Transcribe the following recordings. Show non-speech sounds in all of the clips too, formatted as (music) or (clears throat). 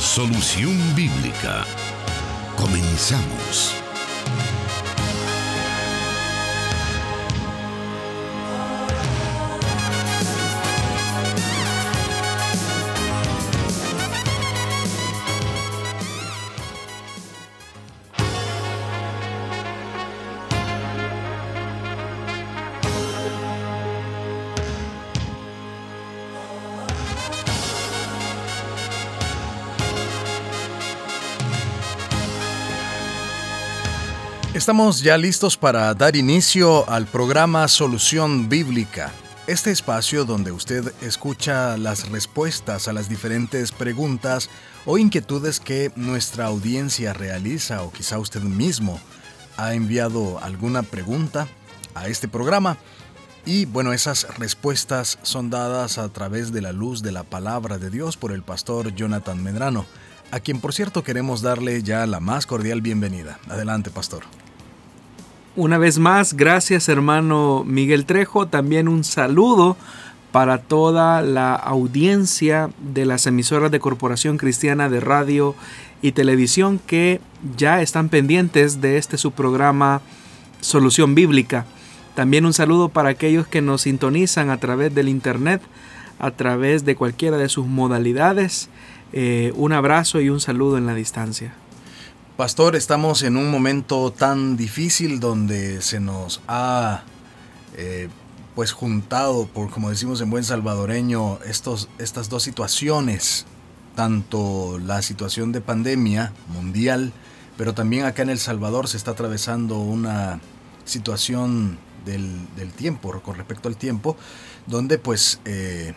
Solución Bíblica. Comenzamos. Estamos ya listos para dar inicio al programa Solución Bíblica, este espacio donde usted escucha las respuestas a las diferentes preguntas o inquietudes que nuestra audiencia realiza o quizá usted mismo ha enviado alguna pregunta a este programa. Y bueno, esas respuestas son dadas a través de la luz de la palabra de Dios por el pastor Jonathan Medrano a quien por cierto queremos darle ya la más cordial bienvenida. Adelante, pastor. Una vez más, gracias hermano Miguel Trejo, también un saludo para toda la audiencia de las emisoras de Corporación Cristiana de Radio y Televisión que ya están pendientes de este su programa Solución Bíblica. También un saludo para aquellos que nos sintonizan a través del Internet, a través de cualquiera de sus modalidades eh, un abrazo y un saludo en la distancia. Pastor, estamos en un momento tan difícil donde se nos ha eh, pues juntado, por como decimos en buen salvadoreño, estos, estas dos situaciones, tanto la situación de pandemia mundial, pero también acá en El Salvador se está atravesando una situación del, tiempo, con respecto al tiempo, donde pues eh,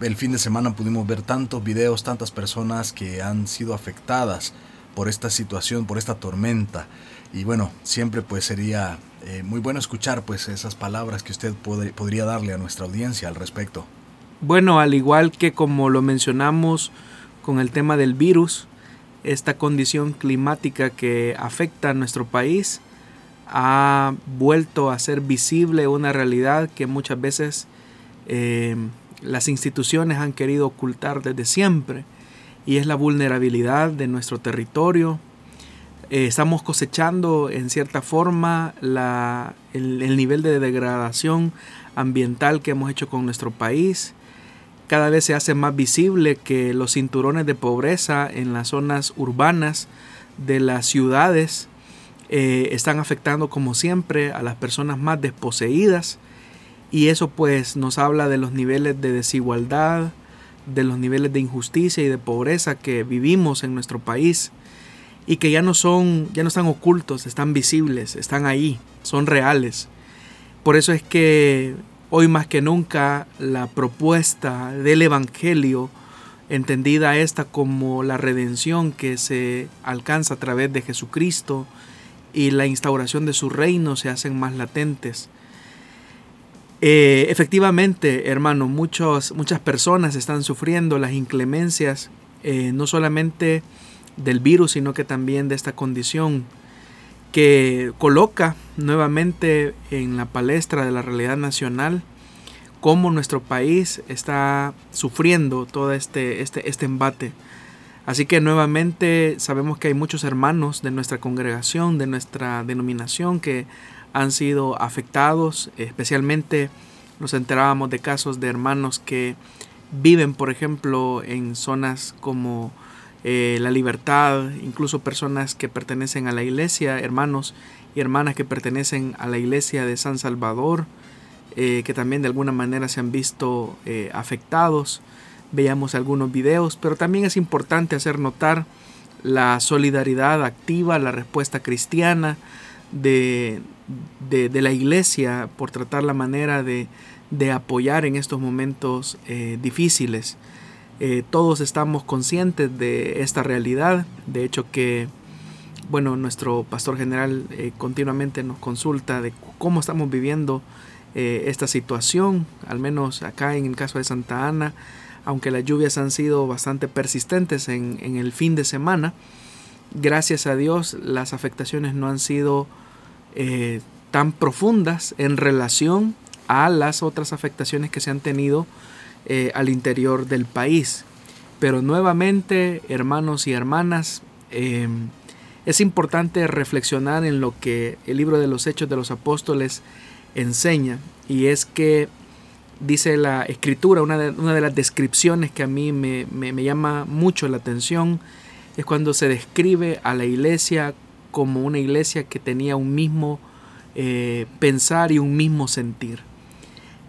el fin de semana pudimos ver tantos videos, tantas personas que han sido afectadas por esta situación, por esta tormenta. Y bueno, siempre pues sería eh, muy bueno escuchar pues esas palabras que usted podría darle a nuestra audiencia al respecto. Bueno, al igual que como lo mencionamos con el tema del virus, esta condición climática que afecta a nuestro país ha vuelto a ser visible una realidad que muchas veces eh, las instituciones han querido ocultar desde siempre y es la vulnerabilidad de nuestro territorio. Eh, estamos cosechando en cierta forma el, nivel de degradación ambiental que hemos hecho con nuestro país. Cada vez se hace más visible que los cinturones de pobreza en las zonas urbanas de las ciudades eh, están afectando como siempre a las personas más desposeídas y eso pues nos habla de los niveles de desigualdad, de los niveles de injusticia y de pobreza que vivimos en nuestro país y que ya no son, ya no están ocultos, están visibles, están ahí, son reales. Por eso es que hoy más que nunca la propuesta del Evangelio, entendida esta como la redención que se alcanza a través de Jesucristo y la instauración de su reino se hacen más latentes. Eh, efectivamente, hermano, muchas personas están sufriendo las inclemencias, eh, no solamente del virus, sino que también de esta condición que coloca nuevamente en la palestra de la realidad nacional cómo nuestro país está sufriendo todo este, este, este embate. Así que nuevamente sabemos que hay muchos hermanos de nuestra congregación, de nuestra denominación, que han sido afectados, especialmente nos enterábamos de casos de hermanos que viven, por ejemplo, en zonas como eh, La Libertad, incluso personas que pertenecen a la iglesia, hermanos y hermanas que pertenecen a la iglesia de San Salvador, eh, que también de alguna manera se han visto eh, afectados. Veíamos algunos videos, pero también es importante hacer notar la solidaridad activa, la respuesta cristiana, de, de, la iglesia por tratar la manera de, de apoyar en estos momentos eh, difíciles. Eh, todos estamos conscientes de esta realidad, de hecho que bueno, nuestro pastor general eh, continuamente nos consulta de cómo estamos viviendo esta situación, al menos acá en el caso de Santa Ana, aunque las lluvias han sido bastante persistentes en, en el fin de semana, gracias a Dios las afectaciones no han sido eh, tan profundas en relación a las otras afectaciones que se han tenido eh, al interior del país. Pero nuevamente, hermanos y hermanas, em, es importante reflexionar en lo que el libro de los Hechos de los Apóstoles enseña, y es que dice la escritura, una de, una de las descripciones que a mí me, llama mucho la atención, es cuando se describe a la iglesia como una iglesia que tenía un mismo eh, pensar y un mismo sentir.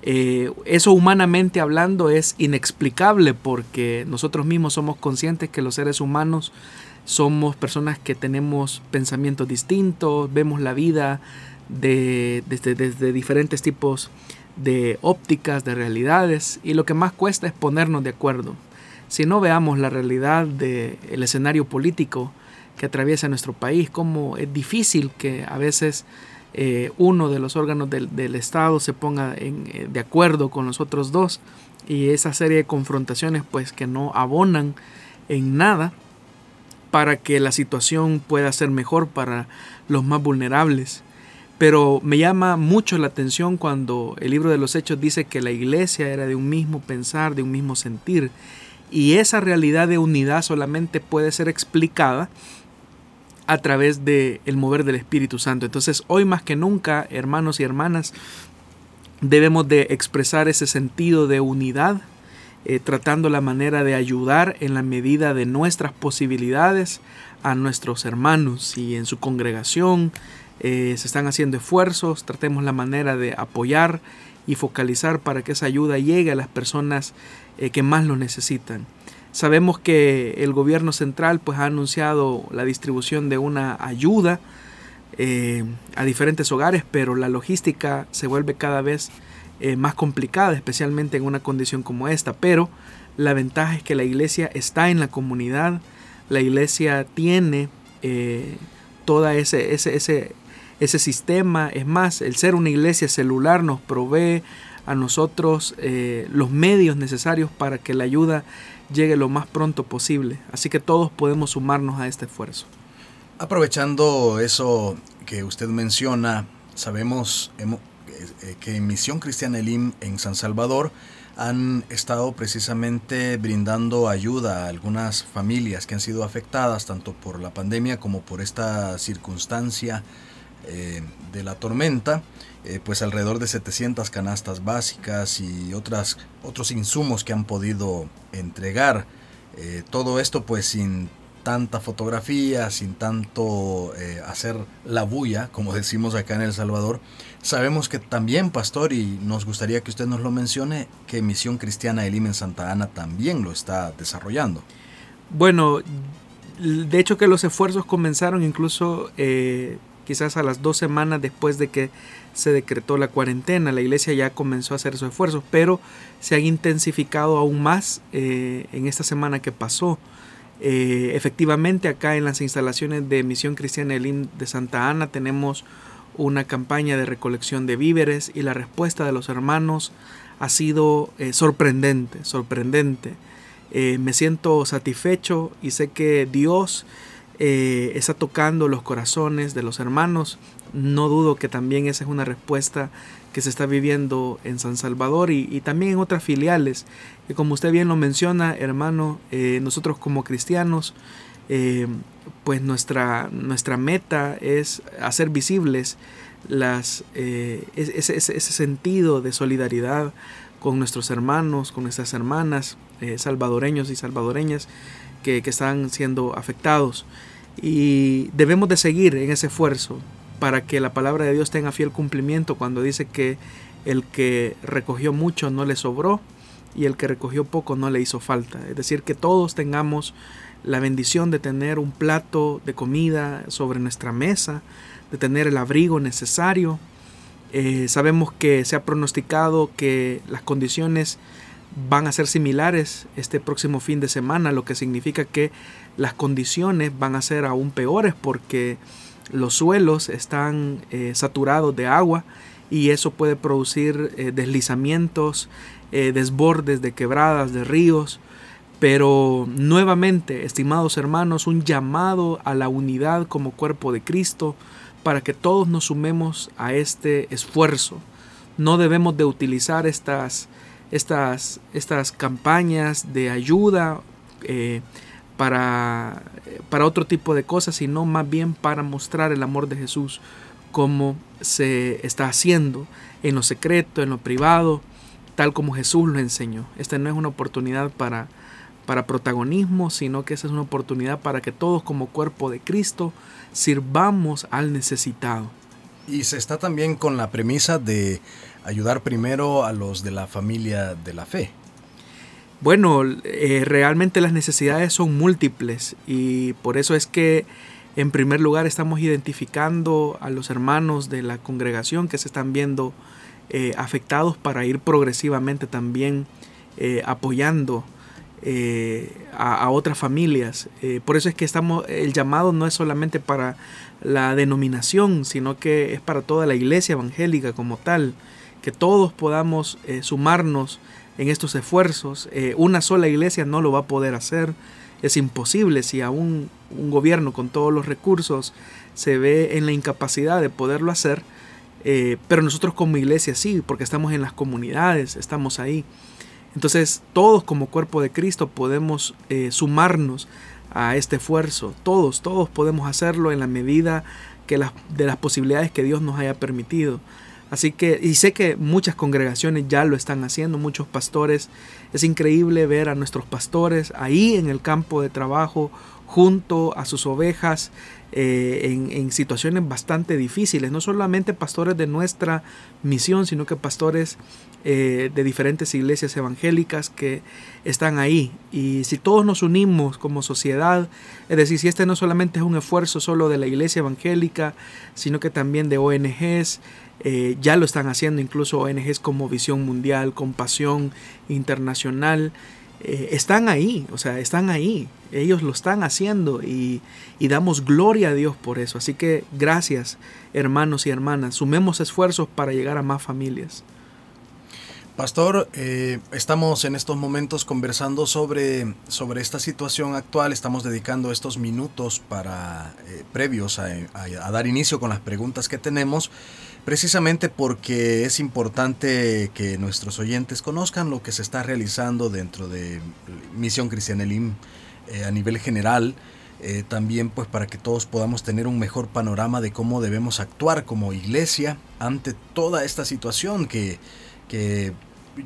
Eh, eso humanamente hablando es inexplicable porque nosotros mismos somos conscientes que los seres humanos somos personas que tenemos pensamientos distintos, vemos la vida de, desde, desde diferentes tipos de ópticas, de realidades, y lo que más cuesta es ponernos de acuerdo. Si no veamos la realidad del escenario político que atraviesa nuestro país, como es difícil que a veces eh, uno de los órganos del, Estado se ponga eh, de acuerdo con los otros dos y esa serie de confrontaciones pues que no abonan en nada para que la situación pueda ser mejor para los más vulnerables. Pero me llama mucho la atención cuando el libro de los Hechos dice que la iglesia era de un mismo pensar, de un mismo sentir. Y esa realidad de unidad solamente puede ser explicada a través del el mover del Espíritu Santo. Entonces, hoy más que nunca, hermanos y hermanas, debemos de expresar ese sentido de unidad, eh, tratando la manera de ayudar en la medida de nuestras posibilidades a nuestros hermanos y en su congregación. Eh, se están haciendo esfuerzos, tratemos la manera de apoyar y focalizar para que esa ayuda llegue a las personas eh, que más lo necesitan. Sabemos que el gobierno central pues, ha anunciado la distribución de una ayuda eh, a diferentes hogares, pero la logística se vuelve cada vez eh, más complicada, especialmente en una condición como esta. Pero la ventaja es que la iglesia está en la comunidad, la iglesia tiene eh, todo ese, ese, ese, ese sistema. Es más, el ser una iglesia celular nos provee a nosotros los medios necesarios para que la ayuda llegue lo más pronto posible. Así que todos podemos sumarnos a este esfuerzo. Aprovechando eso que usted menciona, sabemos eh, que en Misión Cristiana Elim en San Salvador han estado precisamente brindando ayuda a algunas familias que han sido afectadas tanto por la pandemia como por esta circunstancia eh, de la tormenta. Eh, pues alrededor de 700 canastas básicas y otras, otros insumos que han podido entregar. Eh, todo esto pues sin tanta fotografía, sin tanto eh, hacer la bulla, como (laughs) decimos acá en El Salvador. Sabemos que también, pastor, y nos gustaría que usted nos lo mencione, que Misión Cristiana Elim en Santa Ana también lo está desarrollando. Bueno, de hecho que los esfuerzos comenzaron incluso quizás a las dos semanas después de que se decretó la cuarentena. La iglesia ya comenzó a hacer sus esfuerzos, pero se han intensificado aún más eh, en esta semana que pasó. Eh, efectivamente, acá en las instalaciones de Misión Cristiana de Santa Ana tenemos una campaña de recolección de víveres y la respuesta de los hermanos ha sido eh, sorprendente, sorprendente. me siento satisfecho y sé que Dios está tocando los corazones de los hermanos no dudo que también esa es una respuesta que se está viviendo en San Salvador y, también en otras filiales. Que como usted bien lo menciona, hermano, eh, nosotros como cristianos, eh, pues nuestra, nuestra meta es hacer visibles las, eh, ese, ese, sentido de solidaridad con nuestros hermanos, con nuestras hermanas, salvadoreños y salvadoreñas que están siendo afectados. Y debemos de seguir en ese esfuerzo para que la palabra de Dios tenga fiel cumplimiento cuando dice que el que recogió mucho no le sobró y el que recogió poco no le hizo falta. Es decir, que todos tengamos la bendición de tener un plato de comida sobre nuestra mesa, de tener el abrigo necesario. Eh, sabemos que se ha pronosticado que las condiciones van a ser similares este próximo fin de semana, lo que significa que las condiciones van a ser aún peores porque los suelos están eh, saturados de agua y eso puede producir eh, deslizamientos, eh, desbordes de quebradas, de ríos. Pero nuevamente, estimados hermanos, un llamado a la unidad como cuerpo de Cristo para que todos nos sumemos a este esfuerzo. No debemos de utilizar estas, estas, estas campañas de ayuda para, para otro tipo de cosas, sino más bien para mostrar el amor de Jesús como se está haciendo en lo secreto, en lo privado, tal como Jesús lo enseñó. Esta no es una oportunidad para, para protagonismo, sino que esa es una oportunidad para que todos como cuerpo de Cristo sirvamos al necesitado. Y se está también con la premisa de ayudar primero a los de la familia de la fe. Bueno, eh, realmente las necesidades son múltiples y por eso es que en primer lugar estamos identificando a los hermanos de la congregación que se están viendo eh, afectados para ir progresivamente también eh, apoyando a, otras familias. por eso es que estamos, el llamado no es solamente para la denominación, sino que es para toda la iglesia evangélica como tal, que todos podamos sumarnos en estos esfuerzos. Eh, una sola iglesia no lo va a poder hacer. Es imposible si aún un gobierno con todos los recursos se ve en la incapacidad de poderlo hacer. Eh, pero nosotros como iglesia sí, porque estamos en las comunidades, estamos ahí. Entonces todos como cuerpo de Cristo podemos eh, sumarnos a este esfuerzo. Todos, todos podemos hacerlo en la medida que las, de las posibilidades que Dios nos haya permitido. Así que, y sé que muchas congregaciones ya lo están haciendo, muchos pastores. Es increíble ver a nuestros pastores ahí en el campo de trabajo, junto a sus ovejas, eh, en, situaciones bastante difíciles. No solamente pastores de nuestra misión, sino que pastores eh, de diferentes iglesias evangélicas que están ahí. Y si todos nos unimos como sociedad, es decir, si este no solamente es un esfuerzo solo de la iglesia evangélica, sino que también de ONGs, eh, ya lo están haciendo incluso ONGs como Visión Mundial, Compasión Internacional. Eh, están ahí, o sea, están ahí. Ellos lo están haciendo y, damos gloria a Dios por eso. Así que gracias, hermanos y hermanas. Sumemos esfuerzos para llegar a más familias. Pastor, eh, estamos en estos momentos conversando sobre, sobre esta situación actual. Estamos dedicando estos minutos para previos a, a dar inicio con las preguntas que tenemos precisamente porque es importante que nuestros oyentes conozcan lo que se está realizando dentro de Misión Cristiana Elim eh, a nivel general. Eh, también pues para que todos podamos tener un mejor panorama de cómo debemos actuar como iglesia ante toda esta situación que, que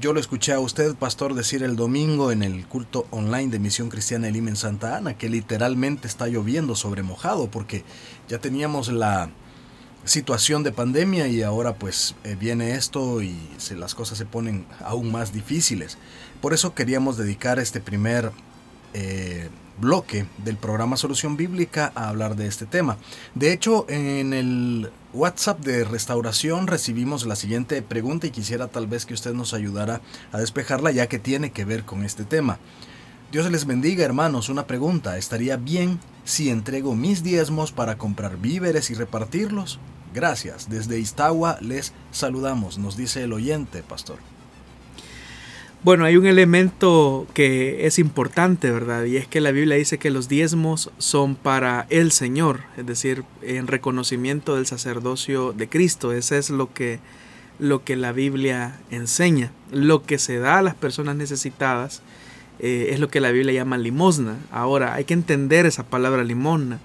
yo lo escuché a usted, pastor, decir el domingo en el culto online de Misión Cristiana Elim en Santa Ana, que literalmente está lloviendo sobre mojado, porque ya teníamos la, situación de pandemia y ahora pues eh, viene esto y se, las cosas se ponen aún más difíciles. Por eso queríamos dedicar este primer eh, bloque del programa Solución Bíblica a hablar de este tema. De hecho, en el WhatsApp de restauración recibimos la siguiente pregunta y quisiera tal vez que usted nos ayudara a despejarla ya que tiene que ver con este tema. Dios les bendiga hermanos, una pregunta, ¿estaría bien si entrego mis diezmos para comprar víveres y repartirlos? Gracias. Desde Iztagua les saludamos, nos dice el oyente, pastor. Bueno, hay un elemento que es importante, ¿verdad? Y es que la Biblia dice que los diezmos son para el Señor, es decir, en reconocimiento del sacerdocio de Cristo. Eso es lo que, lo que la Biblia enseña. Lo que se da a las personas necesitadas eh, es lo que la Biblia llama limosna. Ahora, hay que entender esa palabra limosna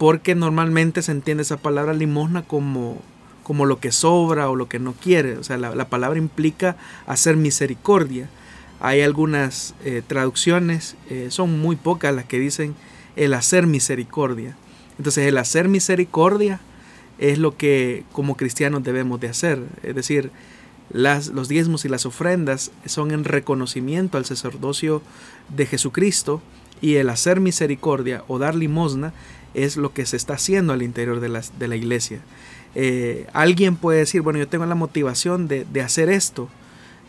porque normalmente se entiende esa palabra limosna como, como lo que sobra o lo que no quiere. O sea, la, palabra implica hacer misericordia. Hay algunas eh, traducciones, eh, son muy pocas las que dicen el hacer misericordia. Entonces el hacer misericordia es lo que como cristianos debemos de hacer. Es decir, las, los diezmos y las ofrendas son en reconocimiento al sacerdocio de Jesucristo y el hacer misericordia o dar limosna es lo que se está haciendo al interior de la, de la iglesia. Eh, alguien puede decir, bueno, yo tengo la motivación de, hacer esto,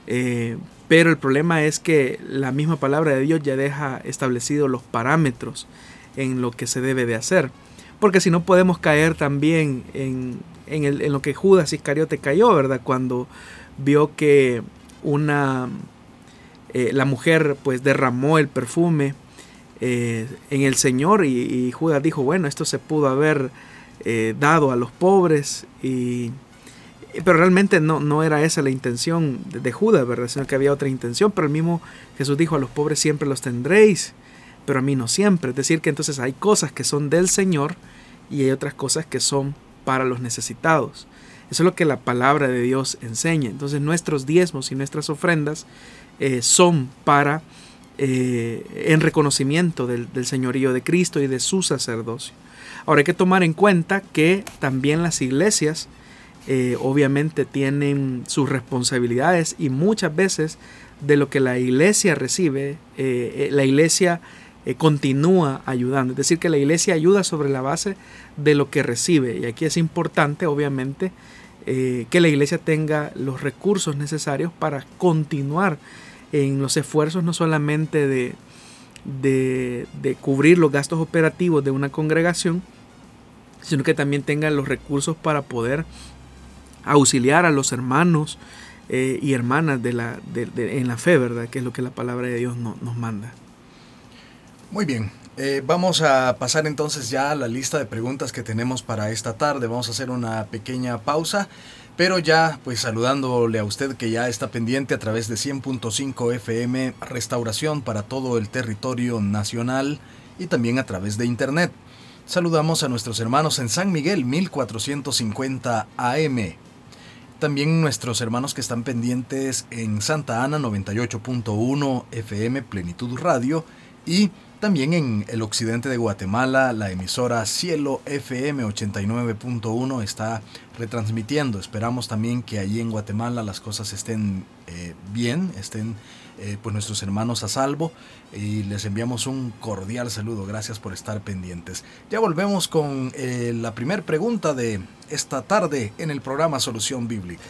eh, pero el problema es que la misma palabra de Dios ya deja establecidos los parámetros en lo que se debe de hacer. Porque si no podemos caer también en, en lo que Judas Iscariote cayó, ¿verdad? Cuando vio que una, eh, la mujer pues derramó el perfume eh, en el Señor y, Judas dijo, bueno, esto se pudo haber eh, dado a los pobres, y, pero realmente no, no era esa la intención de, Judas, ¿verdad? Sino que había otra intención, pero el mismo Jesús dijo, a los pobres siempre los tendréis, pero a mí no siempre. Es decir, que entonces hay cosas que son del Señor y hay otras cosas que son para los necesitados. Eso es lo que la palabra de Dios enseña. Entonces nuestros diezmos y nuestras ofrendas eh, son para eh, en reconocimiento del, señorío de Cristo y de su sacerdocio. Ahora hay que tomar en cuenta que también las iglesias eh, obviamente tienen sus responsabilidades y muchas veces de lo que la iglesia recibe, la iglesia continúa ayudando. Es decir, que la iglesia ayuda sobre la base de lo que recibe. Y aquí es importante, obviamente, que la iglesia tenga los recursos necesarios para continuar en los esfuerzos no solamente de, de, cubrir los gastos operativos de una congregación, sino que también tengan los recursos para poder auxiliar a los hermanos eh, y hermanas de la, en la fe, ¿verdad? Que es lo que la palabra de Dios nos manda. Muy bien, eh, vamos a pasar entonces ya a la lista de preguntas que tenemos para esta tarde. Vamos a hacer una pequeña pausa. Pero ya, pues saludándole a usted que ya está pendiente a través de 100.5 FM Restauración para todo el territorio nacional y también a través de Internet. Saludamos a nuestros hermanos en San Miguel 1450 AM. También nuestros hermanos que están pendientes en Santa Ana 98.1 FM Plenitud Radio y también en el occidente de Guatemala, la emisora Cielo FM 89.1 está retransmitiendo. Esperamos también que allí en Guatemala las cosas estén eh, bien, estén eh, pues nuestros hermanos a salvo y les enviamos un cordial saludo. Gracias por estar pendientes. Ya volvemos con eh, la primera pregunta de esta tarde en el programa Solución Bíblica.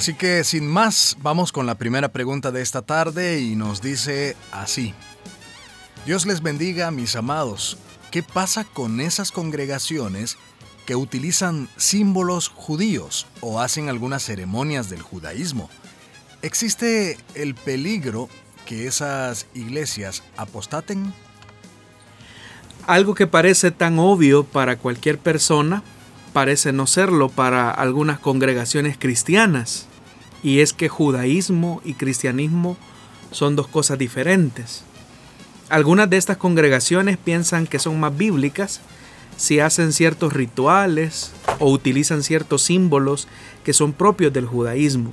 Así que sin más, vamos con la primera pregunta de esta tarde y nos dice así. Dios les bendiga, mis amados. ¿Qué pasa con esas congregaciones que utilizan símbolos judíos o hacen algunas ceremonias del judaísmo? ¿Existe el peligro que esas iglesias apostaten? Algo que parece tan obvio para cualquier persona parece no serlo para algunas congregaciones cristianas y es que judaísmo y cristianismo son dos cosas diferentes. Algunas de estas congregaciones piensan que son más bíblicas si hacen ciertos rituales o utilizan ciertos símbolos que son propios del judaísmo.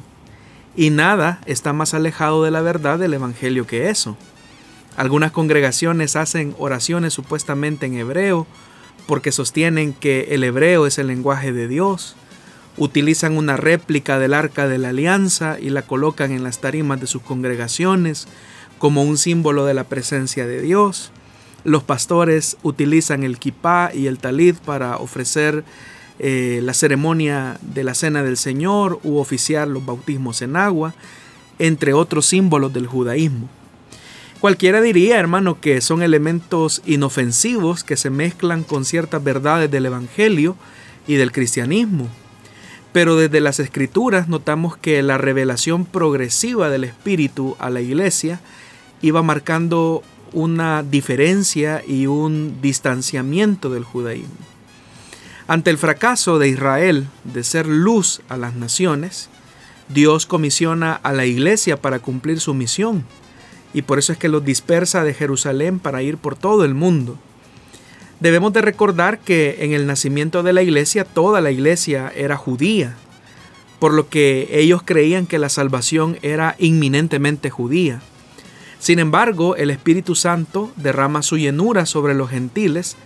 Y nada está más alejado de la verdad del Evangelio que eso. Algunas congregaciones hacen oraciones supuestamente en hebreo porque sostienen que el hebreo es el lenguaje de Dios utilizan una réplica del arca de la alianza y la colocan en las tarimas de sus congregaciones como un símbolo de la presencia de Dios. Los pastores utilizan el kipá y el talit para ofrecer eh, la ceremonia de la cena del Señor u oficiar los bautismos en agua, entre otros símbolos del judaísmo. Cualquiera diría, hermano, que son elementos inofensivos que se mezclan con ciertas verdades del Evangelio y del cristianismo, pero desde las escrituras notamos que la revelación progresiva del Espíritu a la iglesia iba marcando una diferencia y un distanciamiento del judaísmo. Ante el fracaso de Israel de ser luz a las naciones, Dios comisiona a la iglesia para cumplir su misión y por eso es que los dispersa de Jerusalén para ir por todo el mundo. Debemos de recordar que en el nacimiento de la iglesia toda la iglesia era judía, por lo que ellos creían que la salvación era inminentemente judía. Sin embargo, el Espíritu Santo derrama su llenura sobre los gentiles,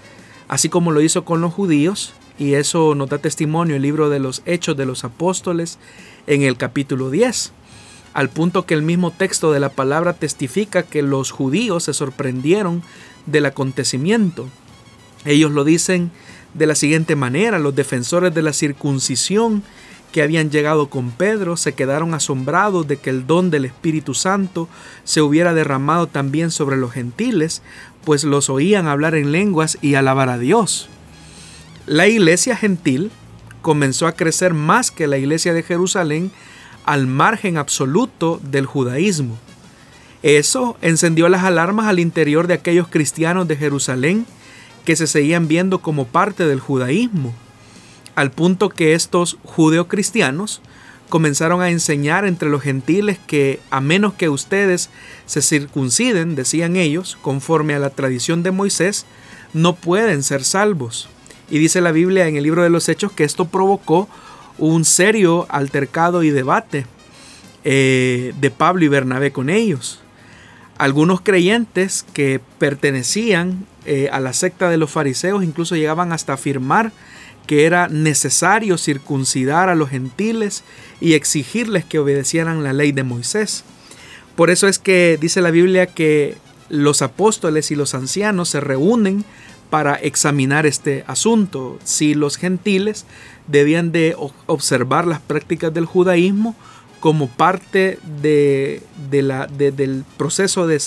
así como lo hizo con los judíos, y eso nos da testimonio el libro de los Hechos de los Apóstoles en el capítulo 10, al punto que el mismo texto de la palabra testifica que los judíos se sorprendieron del acontecimiento ellos lo dicen de la siguiente manera, los defensores de la circuncisión que habían llegado con Pedro se quedaron asombrados de que el don del Espíritu Santo se hubiera derramado también sobre los gentiles, pues los oían hablar en lenguas y alabar a Dios. La iglesia gentil comenzó a crecer más que la iglesia de Jerusalén al margen absoluto del judaísmo. Eso encendió las alarmas al interior de aquellos cristianos de Jerusalén que se seguían viendo como parte del judaísmo al punto que estos judeocristianos comenzaron a enseñar entre los gentiles que a menos que ustedes se circunciden, decían ellos, conforme a la tradición de Moisés, no pueden ser salvos. Y dice la Biblia en el libro de los Hechos que esto provocó un serio altercado y debate eh, de Pablo y Bernabé con ellos. Algunos creyentes que pertenecían eh, a la secta de los fariseos incluso llegaban hasta afirmar que era necesario circuncidar a los gentiles y exigirles que obedecieran la ley de Moisés. Por eso es que dice la Biblia que los apóstoles y los ancianos se reúnen para examinar este asunto, si los gentiles debían de observar las prácticas del judaísmo como parte de, la, del proceso de,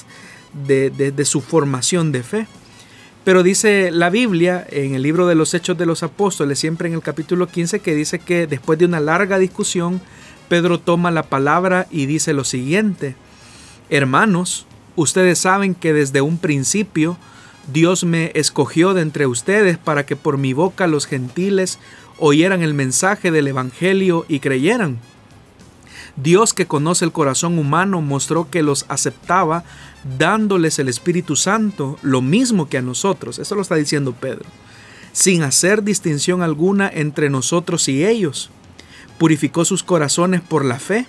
de su formación de fe. Pero dice la Biblia en el libro de los Hechos de los Apóstoles, siempre en el capítulo 15, que dice que después de una larga discusión, Pedro toma la palabra y dice lo siguiente, Hermanos, ustedes saben que desde un principio Dios me escogió de entre ustedes para que por mi boca los gentiles oyeran el mensaje del Evangelio y creyeran. Dios que conoce el corazón humano mostró que los aceptaba dándoles el Espíritu Santo, lo mismo que a nosotros. Eso lo está diciendo Pedro. Sin hacer distinción alguna entre nosotros y ellos. Purificó sus corazones por la fe.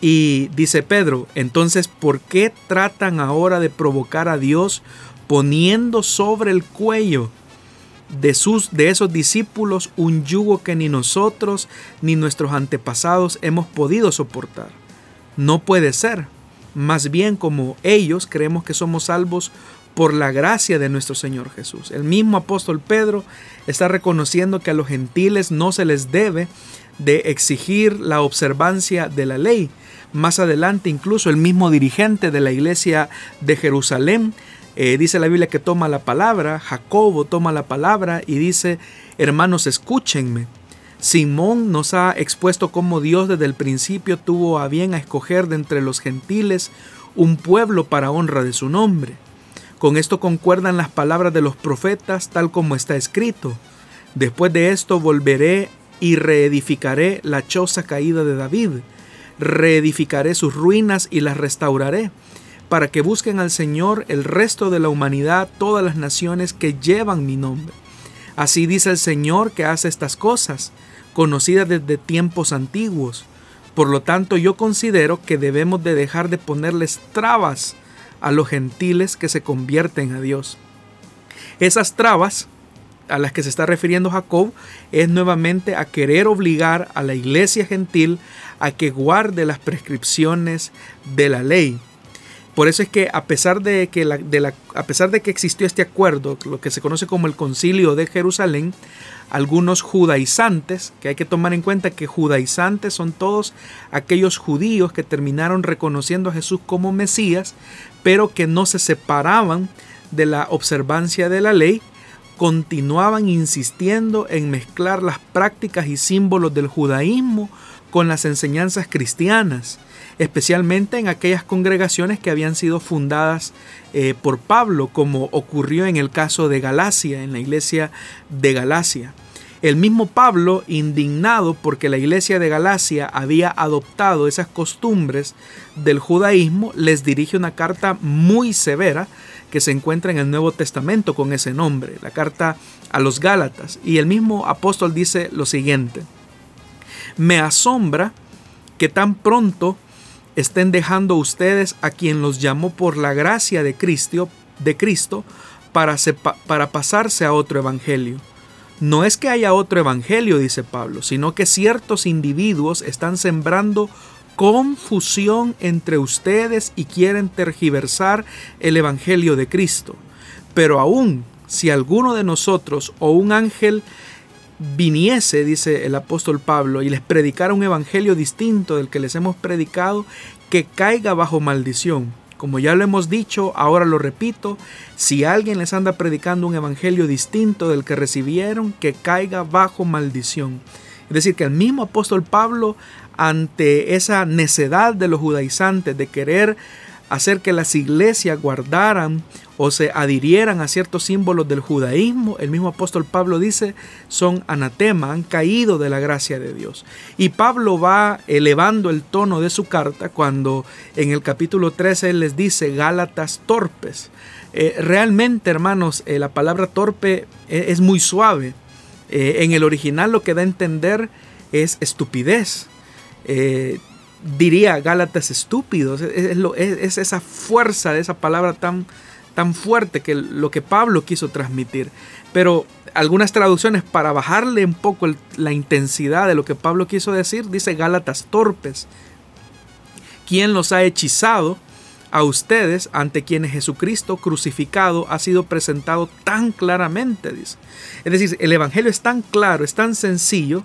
Y dice Pedro, entonces, ¿por qué tratan ahora de provocar a Dios poniendo sobre el cuello de, sus, de esos discípulos un yugo que ni nosotros ni nuestros antepasados hemos podido soportar? No puede ser. Más bien como ellos creemos que somos salvos por la gracia de nuestro Señor Jesús. El mismo apóstol Pedro está reconociendo que a los gentiles no se les debe de exigir la observancia de la ley. Más adelante incluso el mismo dirigente de la iglesia de Jerusalén eh, dice la Biblia que toma la palabra, Jacobo toma la palabra y dice, hermanos, escúchenme. Simón nos ha expuesto cómo Dios desde el principio tuvo a bien a escoger de entre los gentiles un pueblo para honra de su nombre. Con esto concuerdan las palabras de los profetas tal como está escrito. Después de esto volveré y reedificaré la choza caída de David. Reedificaré sus ruinas y las restauraré, para que busquen al Señor el resto de la humanidad, todas las naciones que llevan mi nombre. Así dice el Señor que hace estas cosas conocida desde tiempos antiguos. Por lo tanto, yo considero que debemos de dejar de ponerles trabas a los gentiles que se convierten a Dios. Esas trabas a las que se está refiriendo Jacob es nuevamente a querer obligar a la iglesia gentil a que guarde las prescripciones de la ley. Por eso es que a pesar de que, a pesar de que existió este acuerdo, lo que se conoce como el concilio de Jerusalén, algunos judaizantes, que hay que tomar en cuenta que judaizantes son todos aquellos judíos que terminaron reconociendo a Jesús como Mesías, pero que no se separaban de la observancia de la ley, continuaban insistiendo en mezclar las prácticas y símbolos del judaísmo con las enseñanzas cristianas, especialmente en aquellas congregaciones que habían sido fundadas eh, por Pablo, como ocurrió en el caso de Galacia, en la iglesia de Galacia. El mismo Pablo, indignado porque la iglesia de Galacia había adoptado esas costumbres del judaísmo, les dirige una carta muy severa que se encuentra en el Nuevo Testamento con ese nombre, la carta a los Gálatas. Y el mismo apóstol dice lo siguiente, me asombra que tan pronto estén dejando ustedes a quien los llamó por la gracia de Cristo, de Cristo para, para pasarse a otro evangelio. No es que haya otro evangelio, dice Pablo, sino que ciertos individuos están sembrando confusión entre ustedes y quieren tergiversar el evangelio de Cristo. Pero aún si alguno de nosotros o un ángel viniese, dice el apóstol Pablo, y les predicara un evangelio distinto del que les hemos predicado, que caiga bajo maldición. Como ya lo hemos dicho, ahora lo repito, si alguien les anda predicando un evangelio distinto del que recibieron, que caiga bajo maldición. Es decir, que el mismo apóstol Pablo, ante esa necedad de los judaizantes de querer hacer que las iglesias guardaran o se adhirieran a ciertos símbolos del judaísmo, el mismo apóstol Pablo dice, son anatema, han caído de la gracia de Dios. Y Pablo va elevando el tono de su carta cuando en el capítulo 13 él les dice Gálatas torpes. Eh, realmente, hermanos, eh, la palabra torpe eh, es muy suave. en el original lo que da a entender es estupidez diría Gálatas estúpidos. Es, esa fuerza de esa palabra tan, tan fuerte que lo que Pablo quiso transmitir. Pero algunas traducciones para bajarle un poco la intensidad de lo que Pablo quiso decir, dice Gálatas torpes. ¿Quién los ha hechizado? a ustedes ante quienes Jesucristo crucificado ha sido presentado tan claramente, dice. Es decir, el Evangelio es tan claro, es tan sencillo,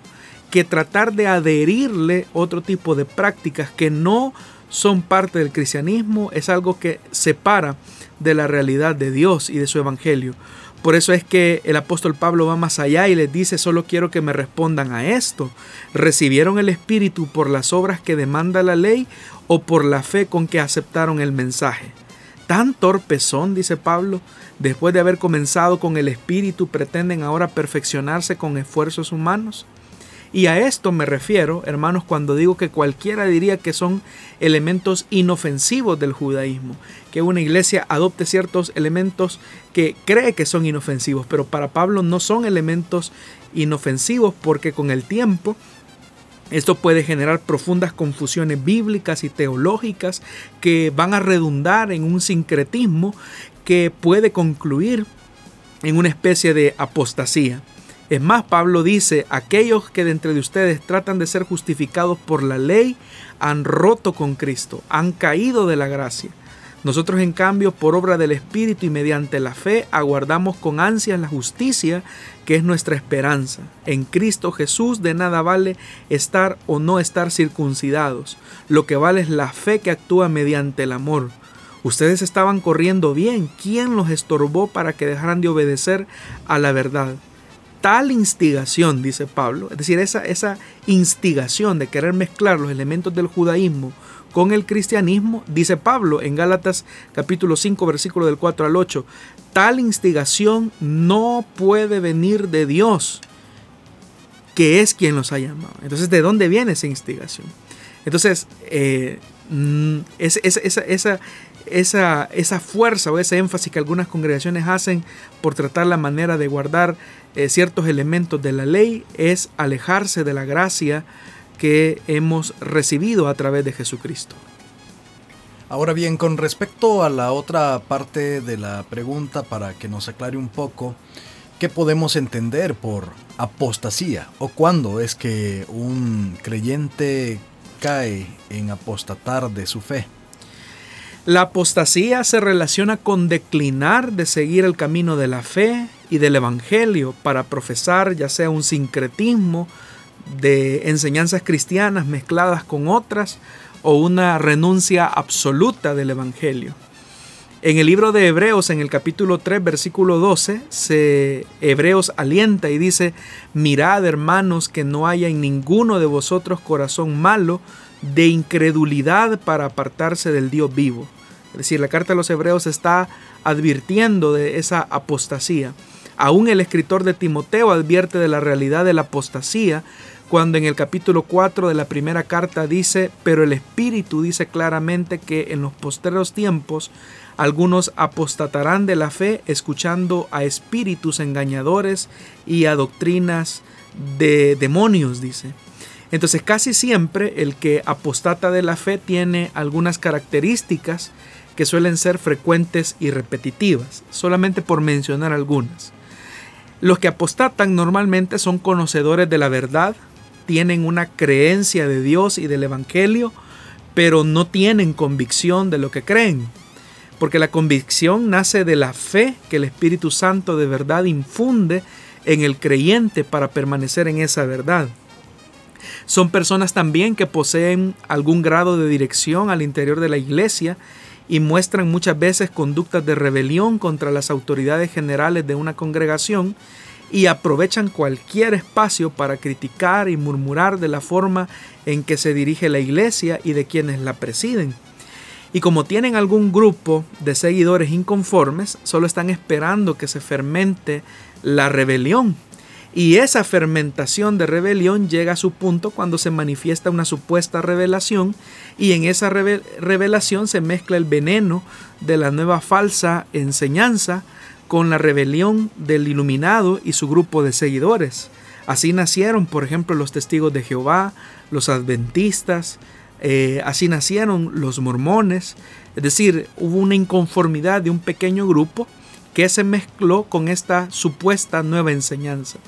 que tratar de adherirle otro tipo de prácticas que no son parte del cristianismo es algo que separa de la realidad de Dios y de su evangelio. Por eso es que el apóstol Pablo va más allá y les dice, solo quiero que me respondan a esto. ¿Recibieron el Espíritu por las obras que demanda la ley o por la fe con que aceptaron el mensaje? Tan torpes son, dice Pablo, después de haber comenzado con el Espíritu, pretenden ahora perfeccionarse con esfuerzos humanos. Y a esto me refiero, hermanos, cuando digo que cualquiera diría que son elementos inofensivos del judaísmo, que una iglesia adopte ciertos elementos que cree que son inofensivos, pero para Pablo no son elementos inofensivos porque con el tiempo esto puede generar profundas confusiones bíblicas y teológicas que van a redundar en un sincretismo que puede concluir en una especie de apostasía. Es más, Pablo dice, aquellos que de entre de ustedes tratan de ser justificados por la ley han roto con Cristo, han caído de la gracia. Nosotros en cambio, por obra del Espíritu y mediante la fe, aguardamos con ansias la justicia que es nuestra esperanza. En Cristo Jesús de nada vale estar o no estar circuncidados. Lo que vale es la fe que actúa mediante el amor. Ustedes estaban corriendo bien. ¿Quién los estorbó para que dejaran de obedecer a la verdad? Tal instigación, dice Pablo, es decir, esa, esa instigación de querer mezclar los elementos del judaísmo con el cristianismo, dice Pablo en Gálatas capítulo 5 versículo del 4 al 8, tal instigación no puede venir de Dios, que es quien los ha llamado. Entonces, ¿de dónde viene esa instigación? Entonces, eh, mm, esa, esa, esa, esa fuerza o ese énfasis que algunas congregaciones hacen por tratar la manera de guardar eh, ciertos elementos de la ley es alejarse de la gracia que hemos recibido a través de Jesucristo. Ahora bien, con respecto a la otra parte de la pregunta, para que nos aclare un poco, ¿qué podemos entender por apostasía? ¿O cuándo es que un creyente cae en apostatar de su fe? La apostasía se relaciona con declinar de seguir el camino de la fe y del Evangelio para profesar ya sea un sincretismo de enseñanzas cristianas mezcladas con otras o una renuncia absoluta del Evangelio. En el libro de Hebreos, en el capítulo 3, versículo 12, se, Hebreos alienta y dice, mirad hermanos que no haya en ninguno de vosotros corazón malo, de incredulidad para apartarse del Dios vivo. Es decir, la carta de los Hebreos está advirtiendo de esa apostasía. Aún el escritor de Timoteo advierte de la realidad de la apostasía cuando en el capítulo 4 de la primera carta dice, pero el Espíritu dice claramente que en los posteros tiempos algunos apostatarán de la fe escuchando a espíritus engañadores y a doctrinas de demonios, dice. Entonces casi siempre el que apostata de la fe tiene algunas características que suelen ser frecuentes y repetitivas, solamente por mencionar algunas. Los que apostatan normalmente son conocedores de la verdad, tienen una creencia de Dios y del Evangelio, pero no tienen convicción de lo que creen. porque la convicción nace de la fe que el Espíritu Santo de verdad infunde en el creyente para permanecer en esa verdad. Son personas también que poseen algún grado de dirección al interior de la iglesia y muestran muchas veces conductas de rebelión contra las autoridades generales de una congregación y aprovechan cualquier espacio para criticar y murmurar de la forma en que se dirige la iglesia y de quienes la presiden. Y como tienen algún grupo de seguidores inconformes, solo están esperando que se fermente la rebelión. Y esa fermentación de rebelión llega a su punto cuando se manifiesta una supuesta revelación y en esa revelación se mezcla el veneno de la nueva falsa enseñanza con la rebelión del iluminado y su grupo de seguidores. Así nacieron, por ejemplo, los testigos de Jehová, los adventistas, eh, así nacieron los mormones. Es decir, hubo una inconformidad de un pequeño grupo que se mezcló con esta supuesta nueva enseñanza.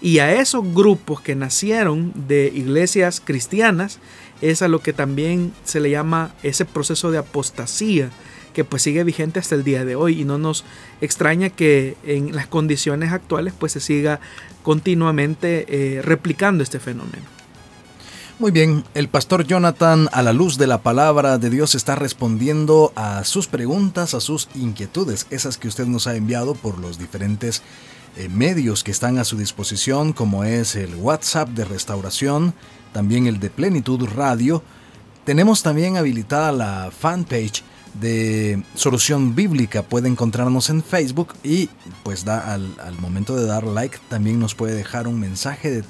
Y a esos grupos que nacieron de iglesias cristianas es a lo que también se le llama ese proceso de apostasía que pues sigue vigente hasta el día de hoy y no nos extraña que en las condiciones actuales pues se siga continuamente eh, replicando este fenómeno. Muy bien, el pastor Jonathan a la luz de la palabra de Dios está respondiendo a sus preguntas, a sus inquietudes, esas que usted nos ha enviado por los diferentes eh, medios que están a su disposición, como es el WhatsApp de restauración, también el de Plenitud Radio. Tenemos también habilitada la fanpage de Solución Bíblica. Puede encontrarnos en Facebook y pues da al, al momento de dar like también nos puede dejar un mensaje de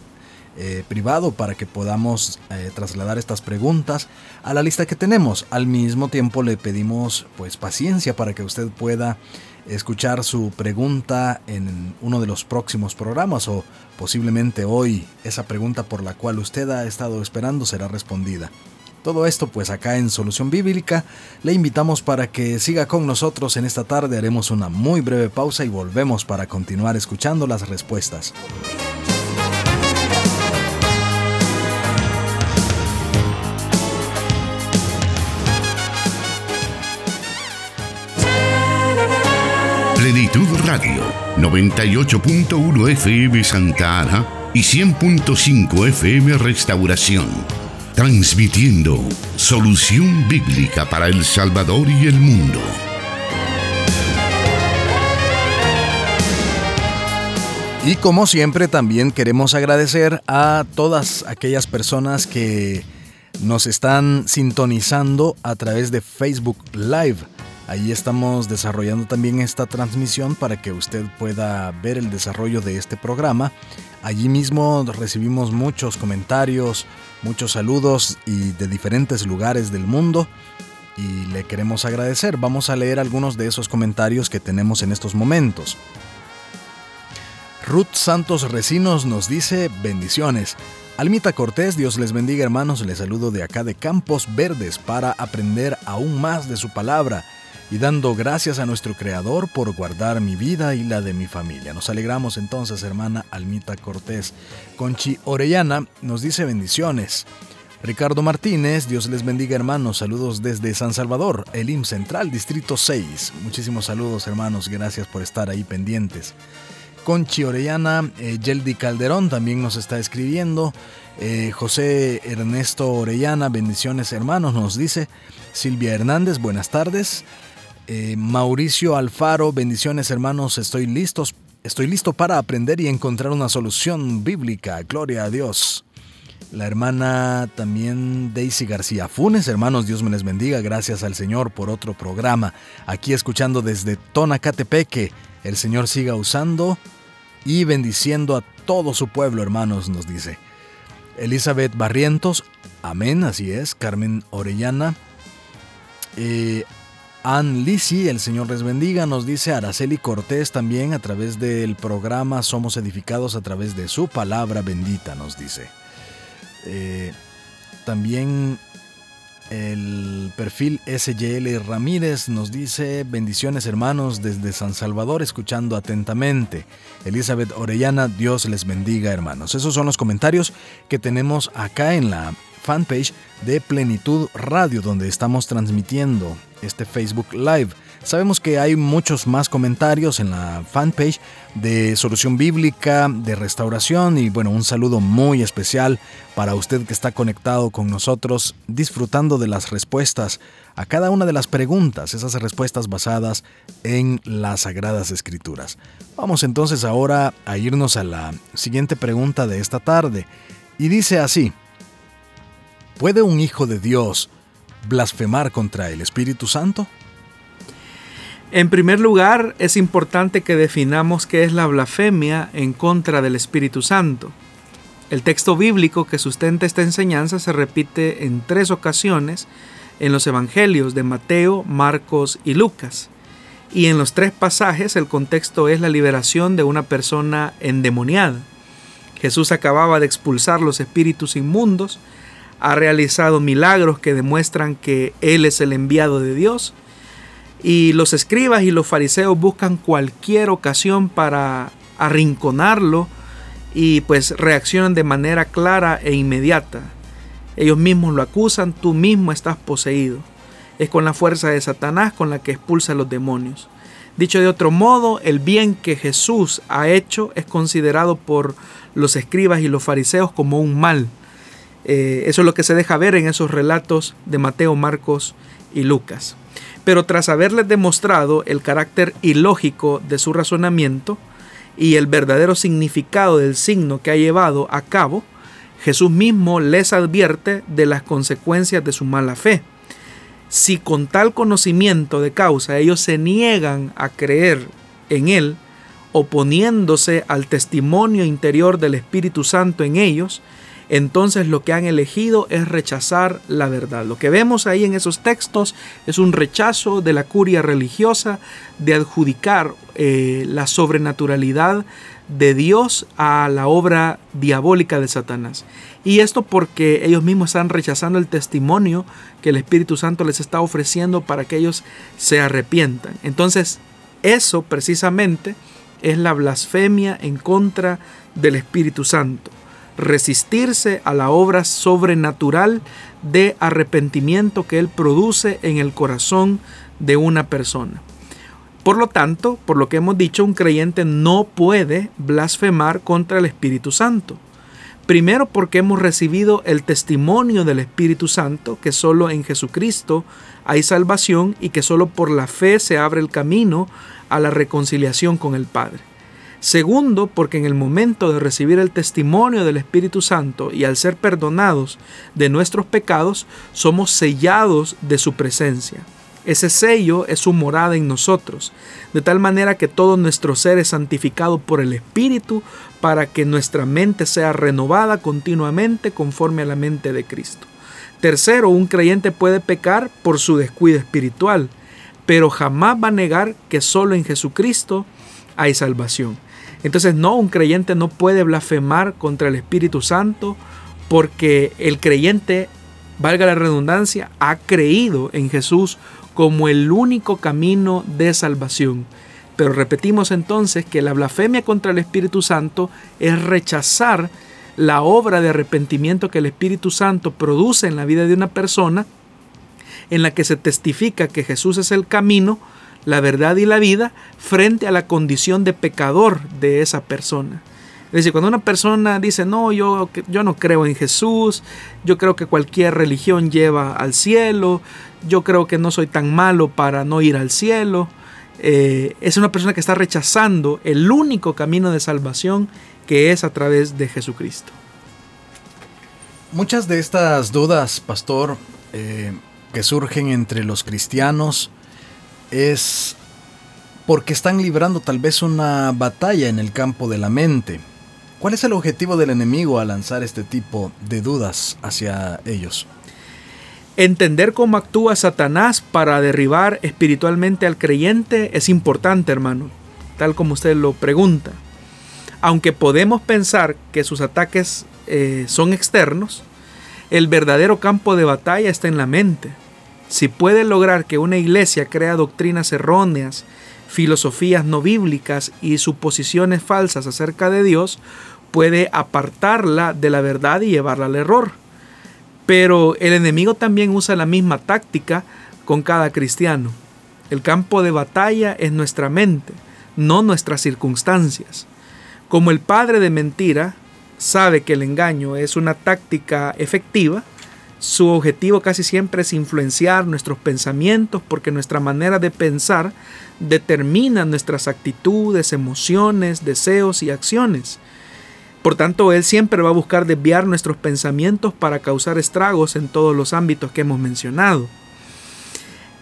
eh, privado para que podamos eh, trasladar estas preguntas a la lista que tenemos. Al mismo tiempo le pedimos pues paciencia para que usted pueda escuchar su pregunta en uno de los próximos programas o posiblemente hoy esa pregunta por la cual usted ha estado esperando será respondida. Todo esto pues acá en Solución Bíblica le invitamos para que siga con nosotros en esta tarde. Haremos una muy breve pausa y volvemos para continuar escuchando las respuestas. Plenitud Radio, 98.1 FM Santa Ana y 100.5 FM Restauración. Transmitiendo solución bíblica para El Salvador y el mundo. Y como siempre también queremos agradecer a todas aquellas personas que nos están sintonizando a través de Facebook Live Ahí estamos desarrollando también esta transmisión para que usted pueda ver el desarrollo de este programa. Allí mismo recibimos muchos comentarios, muchos saludos y de diferentes lugares del mundo y le queremos agradecer. Vamos a leer algunos de esos comentarios que tenemos en estos momentos. Ruth Santos Recinos nos dice bendiciones. Almita Cortés, Dios les bendiga hermanos, les saludo de acá de Campos Verdes para aprender aún más de su palabra y dando gracias a nuestro Creador por guardar mi vida y la de mi familia. Nos alegramos entonces, hermana Almita Cortés. Conchi Orellana nos dice bendiciones. Ricardo Martínez, Dios les bendiga hermanos, saludos desde San Salvador, Elim Central, Distrito 6. Muchísimos saludos hermanos, gracias por estar ahí pendientes. Conchi Orellana, eh, Yeldi Calderón también nos está escribiendo. Eh, José Ernesto Orellana, bendiciones hermanos, nos dice. Silvia Hernández, buenas tardes. Eh, Mauricio Alfaro, bendiciones hermanos, estoy listos, estoy listo para aprender y encontrar una solución bíblica. Gloria a Dios. La hermana también Daisy García Funes, hermanos, Dios me les bendiga, gracias al Señor por otro programa. Aquí escuchando desde Tonacatepeque, el Señor siga usando y bendiciendo a todo su pueblo, hermanos, nos dice. Elizabeth Barrientos, amén, así es. Carmen Orellana, eh, Ann Lisi, el Señor les bendiga, nos dice Araceli Cortés también a través del programa Somos Edificados a través de su palabra bendita, nos dice. Eh, también el perfil SYL Ramírez nos dice bendiciones hermanos desde San Salvador escuchando atentamente. Elizabeth Orellana, Dios les bendiga hermanos. Esos son los comentarios que tenemos acá en la fanpage de Plenitud Radio donde estamos transmitiendo este Facebook Live. Sabemos que hay muchos más comentarios en la fanpage de Solución Bíblica, de Restauración y bueno, un saludo muy especial para usted que está conectado con nosotros disfrutando de las respuestas a cada una de las preguntas, esas respuestas basadas en las Sagradas Escrituras. Vamos entonces ahora a irnos a la siguiente pregunta de esta tarde y dice así, ¿puede un hijo de Dios blasfemar contra el Espíritu Santo? En primer lugar, es importante que definamos qué es la blasfemia en contra del Espíritu Santo. El texto bíblico que sustenta esta enseñanza se repite en tres ocasiones en los evangelios de Mateo, Marcos y Lucas. Y en los tres pasajes el contexto es la liberación de una persona endemoniada. Jesús acababa de expulsar los espíritus inmundos, ha realizado milagros que demuestran que Él es el enviado de Dios y los escribas y los fariseos buscan cualquier ocasión para arrinconarlo y pues reaccionan de manera clara e inmediata. Ellos mismos lo acusan, tú mismo estás poseído. Es con la fuerza de Satanás con la que expulsa a los demonios. Dicho de otro modo, el bien que Jesús ha hecho es considerado por los escribas y los fariseos como un mal. Eh, eso es lo que se deja ver en esos relatos de Mateo, Marcos y Lucas. Pero tras haberles demostrado el carácter ilógico de su razonamiento y el verdadero significado del signo que ha llevado a cabo, Jesús mismo les advierte de las consecuencias de su mala fe. Si con tal conocimiento de causa ellos se niegan a creer en Él, oponiéndose al testimonio interior del Espíritu Santo en ellos, entonces lo que han elegido es rechazar la verdad. Lo que vemos ahí en esos textos es un rechazo de la curia religiosa de adjudicar eh, la sobrenaturalidad de Dios a la obra diabólica de Satanás. Y esto porque ellos mismos están rechazando el testimonio que el Espíritu Santo les está ofreciendo para que ellos se arrepientan. Entonces, eso precisamente es la blasfemia en contra del Espíritu Santo resistirse a la obra sobrenatural de arrepentimiento que Él produce en el corazón de una persona. Por lo tanto, por lo que hemos dicho, un creyente no puede blasfemar contra el Espíritu Santo. Primero porque hemos recibido el testimonio del Espíritu Santo, que solo en Jesucristo hay salvación y que solo por la fe se abre el camino a la reconciliación con el Padre. Segundo, porque en el momento de recibir el testimonio del Espíritu Santo y al ser perdonados de nuestros pecados, somos sellados de su presencia. Ese sello es su morada en nosotros, de tal manera que todo nuestro ser es santificado por el Espíritu para que nuestra mente sea renovada continuamente conforme a la mente de Cristo. Tercero, un creyente puede pecar por su descuido espiritual, pero jamás va a negar que solo en Jesucristo hay salvación. Entonces, no, un creyente no puede blasfemar contra el Espíritu Santo porque el creyente, valga la redundancia, ha creído en Jesús como el único camino de salvación. Pero repetimos entonces que la blasfemia contra el Espíritu Santo es rechazar la obra de arrepentimiento que el Espíritu Santo produce en la vida de una persona, en la que se testifica que Jesús es el camino, la verdad y la vida frente a la condición de pecador de esa persona. Es decir, cuando una persona dice, no, yo, yo no creo en Jesús, yo creo que cualquier religión lleva al cielo, yo creo que no soy tan malo para no ir al cielo, eh, es una persona que está rechazando el único camino de salvación que es a través de Jesucristo. Muchas de estas dudas, pastor, eh, que surgen entre los cristianos, es porque están librando tal vez una batalla en el campo de la mente. ¿Cuál es el objetivo del enemigo al lanzar este tipo de dudas hacia ellos? Entender cómo actúa Satanás para derribar espiritualmente al creyente es importante, hermano, tal como usted lo pregunta. Aunque podemos pensar que sus ataques eh, son externos, el verdadero campo de batalla está en la mente. Si puede lograr que una iglesia crea doctrinas erróneas, filosofías no bíblicas y suposiciones falsas acerca de Dios, puede apartarla de la verdad y llevarla al error. Pero el enemigo también usa la misma táctica con cada cristiano. El campo de batalla es nuestra mente, no nuestras circunstancias. Como el padre de mentira sabe que el engaño es una táctica efectiva, su objetivo casi siempre es influenciar nuestros pensamientos porque nuestra manera de pensar determina nuestras actitudes, emociones, deseos y acciones. Por tanto, Él siempre va a buscar desviar nuestros pensamientos para causar estragos en todos los ámbitos que hemos mencionado.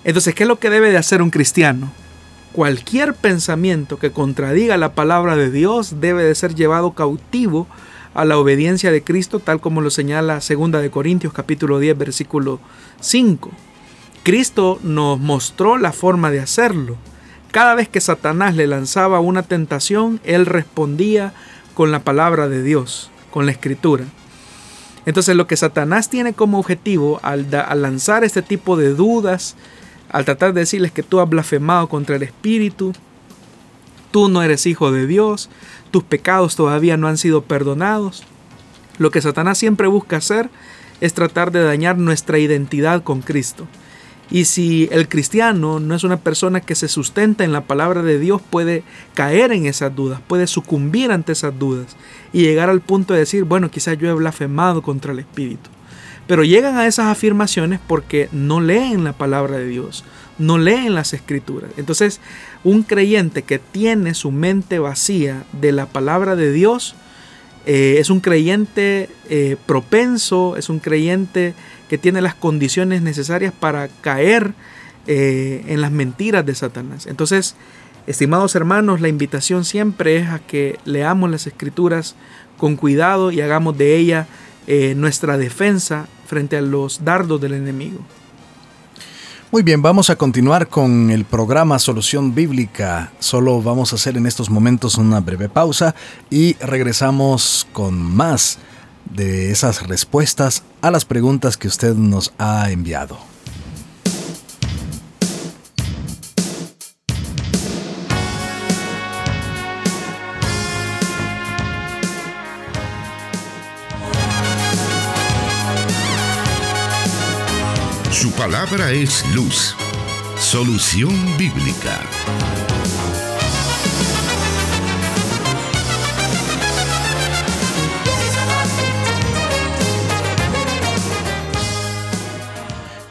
Entonces, ¿qué es lo que debe de hacer un cristiano? Cualquier pensamiento que contradiga la palabra de Dios debe de ser llevado cautivo a la obediencia de Cristo, tal como lo señala 2 de Corintios capítulo 10 versículo 5. Cristo nos mostró la forma de hacerlo. Cada vez que Satanás le lanzaba una tentación, él respondía con la palabra de Dios, con la escritura. Entonces lo que Satanás tiene como objetivo al, lanzar este tipo de dudas, al tratar de decirles que tú has blasfemado contra el Espíritu, tú no eres hijo de Dios, tus pecados todavía no han sido perdonados, lo que Satanás siempre busca hacer es tratar de dañar nuestra identidad con Cristo. Y si el cristiano no es una persona que se sustenta en la palabra de Dios, puede caer en esas dudas, puede sucumbir ante esas dudas y llegar al punto de decir, bueno, quizás yo he blasfemado contra el Espíritu. Pero llegan a esas afirmaciones porque no leen la palabra de Dios, no leen las escrituras. Entonces, un creyente que tiene su mente vacía de la palabra de Dios, eh, es un creyente eh, propenso, es un creyente que tiene las condiciones necesarias para caer eh, en las mentiras de Satanás. Entonces, estimados hermanos, la invitación siempre es a que leamos las escrituras con cuidado y hagamos de ella nuestra defensa frente a los dardos del enemigo. Muy bien, vamos a continuar con el programa Solución Bíblica. Solo vamos a hacer en estos momentos una breve pausa y regresamos con más de esas respuestas a las preguntas que usted nos ha enviado. Palabra es luz. Solución bíblica.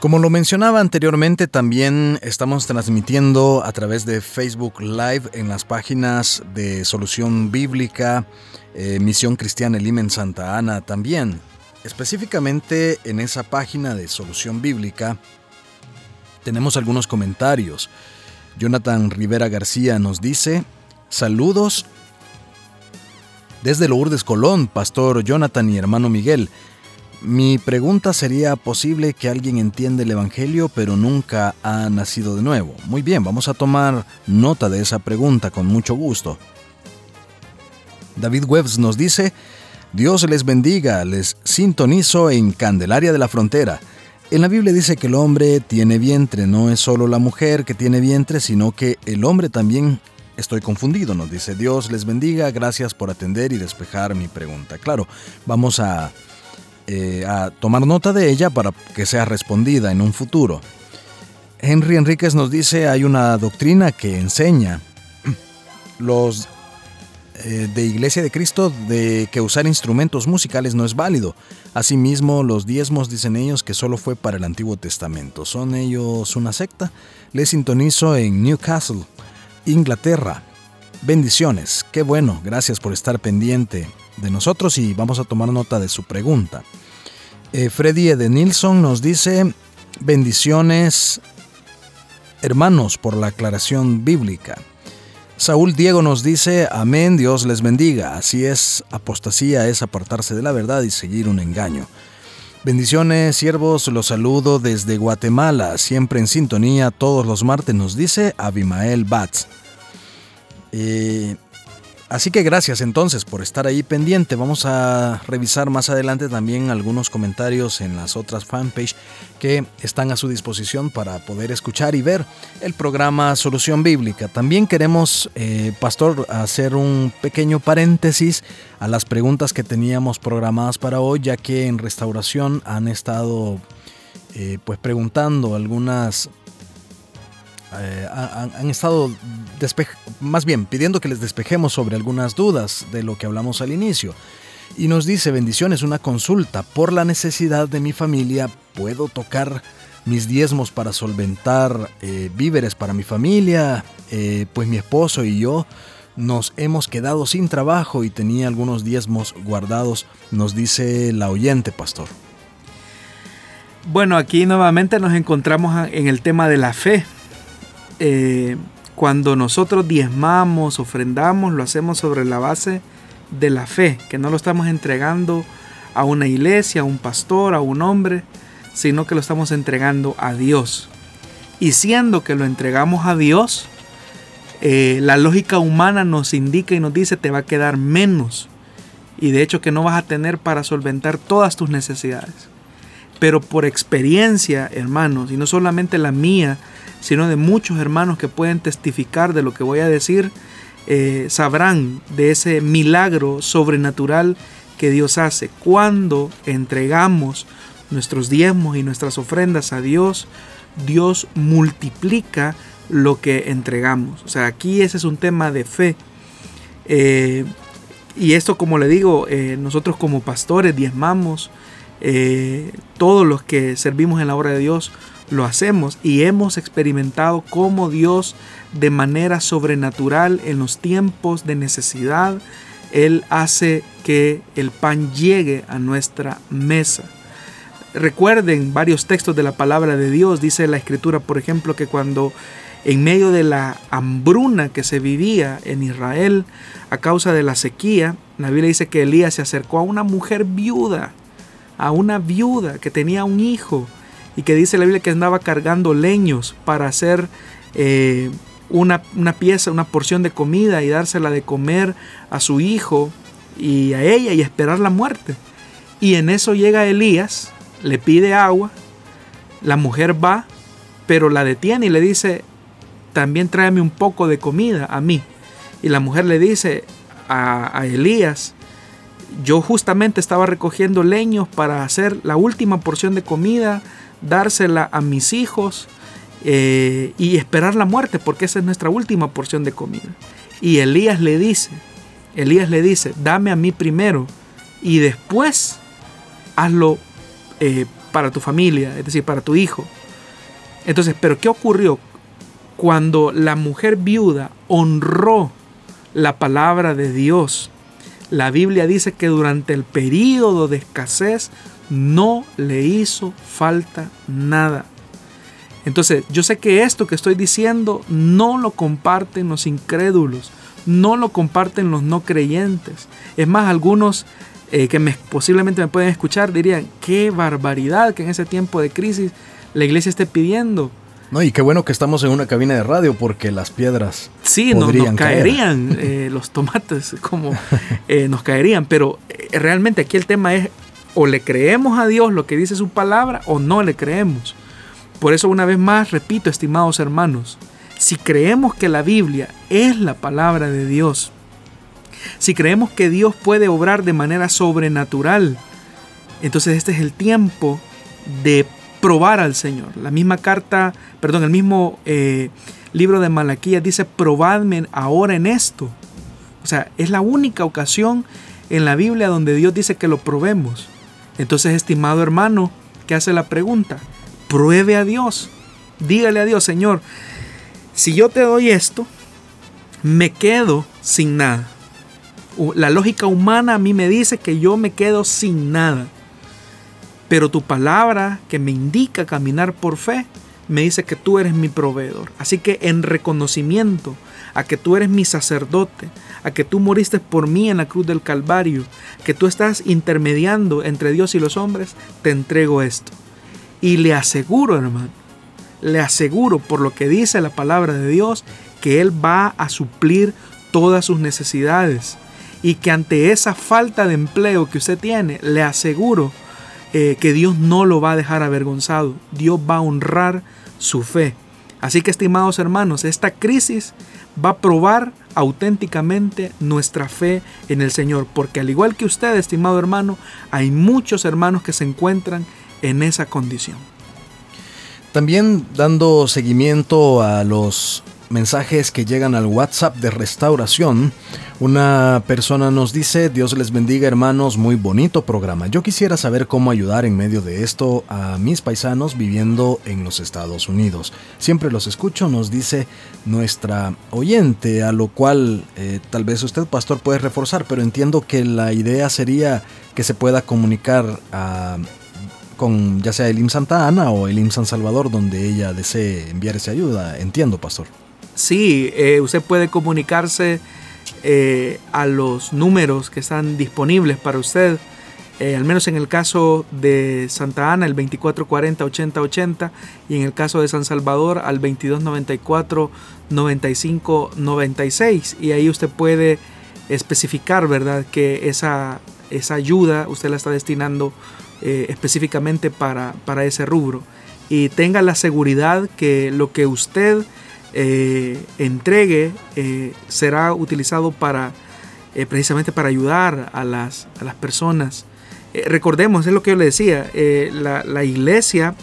Como lo mencionaba anteriormente, también estamos transmitiendo a través de Facebook Live en las páginas de Solución Bíblica, eh, Misión Cristiana Elimen Santa Ana también. Específicamente en esa página de Solución Bíblica tenemos algunos comentarios. Jonathan Rivera García nos dice, saludos desde Lourdes Colón, Pastor Jonathan y hermano Miguel. Mi pregunta sería, ¿posible que alguien entienda el Evangelio pero nunca ha nacido de nuevo? Muy bien, vamos a tomar nota de esa pregunta con mucho gusto. David Webbs nos dice, Dios les bendiga, les sintonizo en Candelaria de la Frontera. En la Biblia dice que el hombre tiene vientre, no es solo la mujer que tiene vientre, sino que el hombre también Estoy confundido, nos dice Dios les bendiga, gracias por atender y despejar mi pregunta. Claro, vamos a eh, tomar nota de ella para que sea respondida en un futuro. Henry Enríquez nos dice hay una doctrina que enseña (clears throat) los eh, de Iglesia de Cristo de que usar instrumentos musicales no es válido. Asimismo, los diezmos dicen ellos que solo fue para el Antiguo Testamento. ¿Son ellos una secta? Les sintonizo en Newcastle, Inglaterra. Bendiciones, qué bueno, gracias por estar pendiente de nosotros y vamos a tomar nota de su pregunta. Eh, Freddy Edenilson nos dice, bendiciones hermanos por la aclaración bíblica. Saúl Diego nos dice, amén, Dios les bendiga. Así es, apostasía es apartarse de la verdad y seguir un engaño. Bendiciones, siervos, los saludo desde Guatemala, siempre en sintonía todos los martes, nos dice Abimael Batz. Eh, Así que gracias entonces por estar ahí pendiente. Vamos a revisar más adelante también algunos comentarios en las otras fanpage que están a su disposición para poder escuchar y ver el programa Solución Bíblica. También queremos, eh, Pastor, hacer un pequeño paréntesis a las preguntas que teníamos programadas para hoy, ya que en restauración han estado eh, pues preguntando algunas eh, han, estado más bien pidiendo que les despejemos sobre algunas dudas de lo que hablamos al inicio. Y nos dice, bendiciones, una consulta. Por la necesidad de mi familia, ¿puedo tocar mis diezmos para solventar eh, víveres para mi familia? Eh, pues mi esposo y yo nos hemos quedado sin trabajo y tenía algunos diezmos guardados, nos dice la oyente, pastor. Bueno, aquí nuevamente nos encontramos en el tema de la fe. Eh, cuando nosotros diezmamos, ofrendamos, lo hacemos sobre la base de la fe, que no lo estamos entregando a una iglesia, a un pastor, a un hombre, sino que lo estamos entregando a Dios. Y siendo que lo entregamos a Dios, eh, la lógica humana nos indica y nos dice te va a quedar menos. Y de hecho que no vas a tener para solventar todas tus necesidades. Pero por experiencia, hermanos, y no solamente la mía, sino de muchos hermanos que pueden testificar de lo que voy a decir, eh, sabrán de ese milagro sobrenatural que Dios hace. Cuando entregamos nuestros diezmos y nuestras ofrendas a Dios, Dios multiplica lo que entregamos. O sea, aquí ese es un tema de fe. Eh, y esto, como le digo, eh, nosotros como pastores diezmamos, todos los que servimos en la obra de Dios lo hacemos y hemos experimentado cómo Dios de manera sobrenatural en los tiempos de necesidad, Él hace que el pan llegue a nuestra mesa. Recuerden varios textos de la palabra de Dios, dice la escritura, por ejemplo, que cuando en medio de la hambruna que se vivía en Israel a causa de la sequía, la Biblia dice que Elías se acercó a una mujer viuda, a una viuda que tenía un hijo y que dice la Biblia que andaba cargando leños para hacer eh, una, una, pieza, una porción de comida y dársela de comer a su hijo y a ella y esperar la muerte. Y en eso llega Elías, le pide agua, la mujer va, pero la detiene y le dice, también tráeme un poco de comida a mí. Y la mujer le dice a, a Elías, yo justamente estaba recogiendo leños para hacer la última porción de comida dársela a mis hijos eh, y esperar la muerte, porque esa es nuestra última porción de comida. Y Elías le dice, Elías le dice, dame a mí primero y después hazlo eh, para tu familia, es decir, para tu hijo. Entonces, pero ¿qué ocurrió? Cuando la mujer viuda honró la palabra de Dios, la Biblia dice que durante el periodo de escasez no le hizo falta nada. Entonces, yo sé que esto que estoy diciendo no lo comparten los incrédulos, no lo comparten los no creyentes. Es más, algunos eh, que me, posiblemente me pueden escuchar dirían, qué barbaridad que en ese tiempo de crisis la iglesia esté pidiendo. No, y qué bueno que estamos en una cabina de radio porque las piedras sí, nos, caerían, eh, los tomates (laughs) como eh, nos caerían, pero realmente aquí el tema es o le creemos a Dios lo que dice su palabra o no le creemos. Por eso una vez más repito, estimados hermanos, si creemos que la Biblia es la palabra de Dios, si creemos que Dios puede obrar de manera sobrenatural, entonces este es el tiempo de probar al Señor. La misma carta, perdón, el mismo eh, libro de Malaquías dice, probadme ahora en esto. O sea, es la única ocasión en la Biblia donde Dios dice que lo probemos. Entonces, estimado hermano, que hace la pregunta, pruebe a Dios. Dígale a Dios, Señor, si yo te doy esto, me quedo sin nada. La lógica humana a mí me dice que yo me quedo sin nada. Pero tu palabra que me indica caminar por fe, me dice que tú eres mi proveedor. Así que en reconocimiento a que tú eres mi sacerdote, a que tú moriste por mí en la cruz del Calvario, que tú estás intermediando entre Dios y los hombres, te entrego esto. Y le aseguro, hermano, le aseguro por lo que dice la palabra de Dios, que Él va a suplir todas sus necesidades. Y que ante esa falta de empleo que usted tiene, le aseguro eh, que Dios no lo va a dejar avergonzado. Dios va a honrar su fe. Así que, estimados hermanos, esta crisis va a probar auténticamente nuestra fe en el Señor, porque al igual que usted, estimado hermano, hay muchos hermanos que se encuentran en esa condición. También dando seguimiento a los mensajes que llegan al WhatsApp de restauración. Una persona nos dice, Dios les bendiga hermanos, muy bonito programa. Yo quisiera saber cómo ayudar en medio de esto a mis paisanos viviendo en los Estados Unidos. Siempre los escucho, nos dice nuestra oyente, a lo cual eh, tal vez usted, pastor, puede reforzar, pero entiendo que la idea sería que se pueda comunicar a con ya sea el IM Santa Ana o el IM San Salvador donde ella desee enviar esa ayuda. Entiendo, pastor. Sí, eh, usted puede comunicarse eh, a los números que están disponibles para usted. Eh, al menos en el caso de Santa Ana, el 2440-8080, y en el caso de San Salvador, al 2294-9596. Y ahí usted puede especificar, ¿verdad?, que esa, esa ayuda usted la está destinando específicamente para, para ese rubro. Y tenga la seguridad que lo que usted eh, entregue eh, será utilizado para eh, precisamente para ayudar a las, a las personas. recordemos, es lo que yo le decía, la, la, iglesia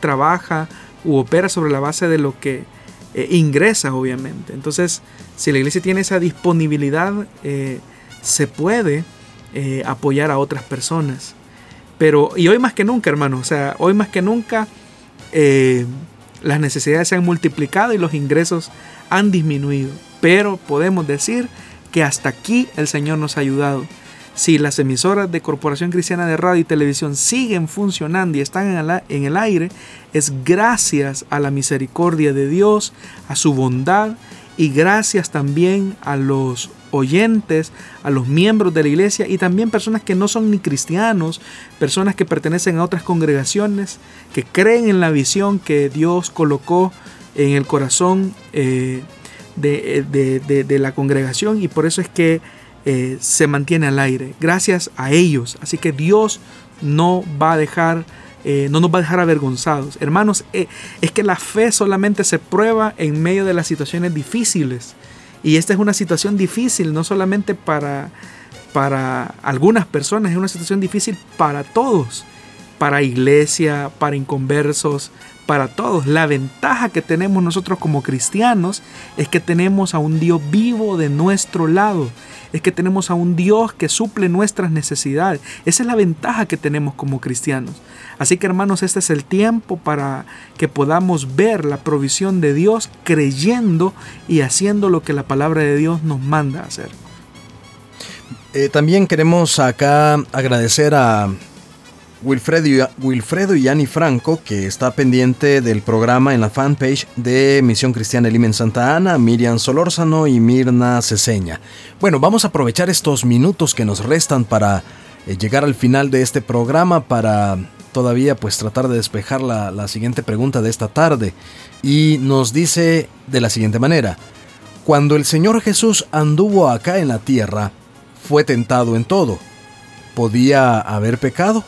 trabaja u opera sobre la base de lo que ingresa, obviamente. Entonces, si la iglesia tiene esa disponibilidad, se puede apoyar a otras personas. Pero, y hoy más que nunca, hermano, o sea, hoy más que nunca, las necesidades se han multiplicado y los ingresos han disminuido. Pero podemos decir que hasta aquí el Señor nos ha ayudado. Si las emisoras de Corporación Cristiana de Radio y Televisión siguen funcionando y están en el aire, es gracias a la misericordia de Dios, a su bondad y gracias también a los oyentes, a los miembros de la iglesia y también personas que no son ni cristianos, personas que pertenecen a otras congregaciones, que creen en la visión que Dios colocó en el corazón eh, de, la congregación y por eso es que eh, se mantiene al aire. Gracias a ellos. Así que Dios no va a dejar eh, no nos va a dejar avergonzados. Hermanos, es que la fe solamente se prueba en medio de las situaciones difíciles. Y esta es una situación difícil, no solamente para, para algunas personas, es una situación difícil para todos, para iglesia, para inconversos, para todos. La ventaja que tenemos nosotros como cristianos es que tenemos a un Dios vivo de nuestro lado. Es que tenemos a un Dios que suple nuestras necesidades. Esa es la ventaja que tenemos como cristianos. Así que hermanos, este es el tiempo para que podamos ver la provisión de Dios creyendo y haciendo lo que la palabra de Dios nos manda hacer. Eh, también queremos acá agradecer a Wilfredo, Wilfredo y Yanni Franco, que está pendiente del programa en la fanpage de Misión Cristiana Elim en Santa Ana, Miriam Solórzano y Mirna Ceseña. Bueno, vamos a aprovechar estos minutos que nos restan para eh, llegar al final de este programa, para todavía pues tratar de despejar la, siguiente pregunta de esta tarde. Y nos dice de la siguiente manera, cuando el Señor Jesús anduvo acá en la tierra, fue tentado en todo. ¿Podía haber pecado?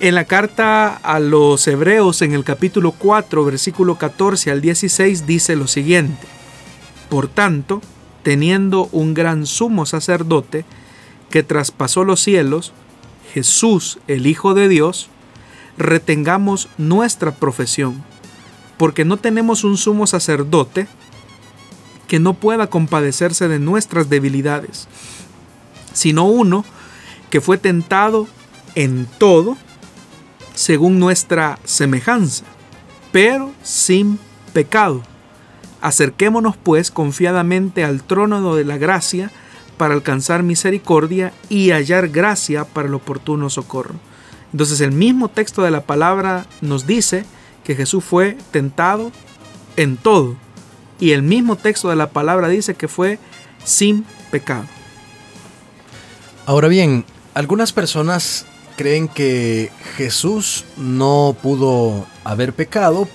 En la carta a los Hebreos en el capítulo 4, versículo 14 al 16 dice lo siguiente. Por tanto, teniendo un gran sumo sacerdote que traspasó los cielos, Jesús, el Hijo de Dios, retengamos nuestra profesión, porque no tenemos un sumo sacerdote que no pueda compadecerse de nuestras debilidades, sino uno que fue tentado en todo, según nuestra semejanza, pero sin pecado. Acerquémonos pues confiadamente al trono de la gracia, para alcanzar misericordia y hallar gracia para el oportuno socorro. Entonces el mismo texto de la palabra nos dice que Jesús fue tentado en todo. Y el mismo texto de la palabra dice que fue sin pecado. Ahora bien, algunas personas creen que Jesús no pudo haber pecado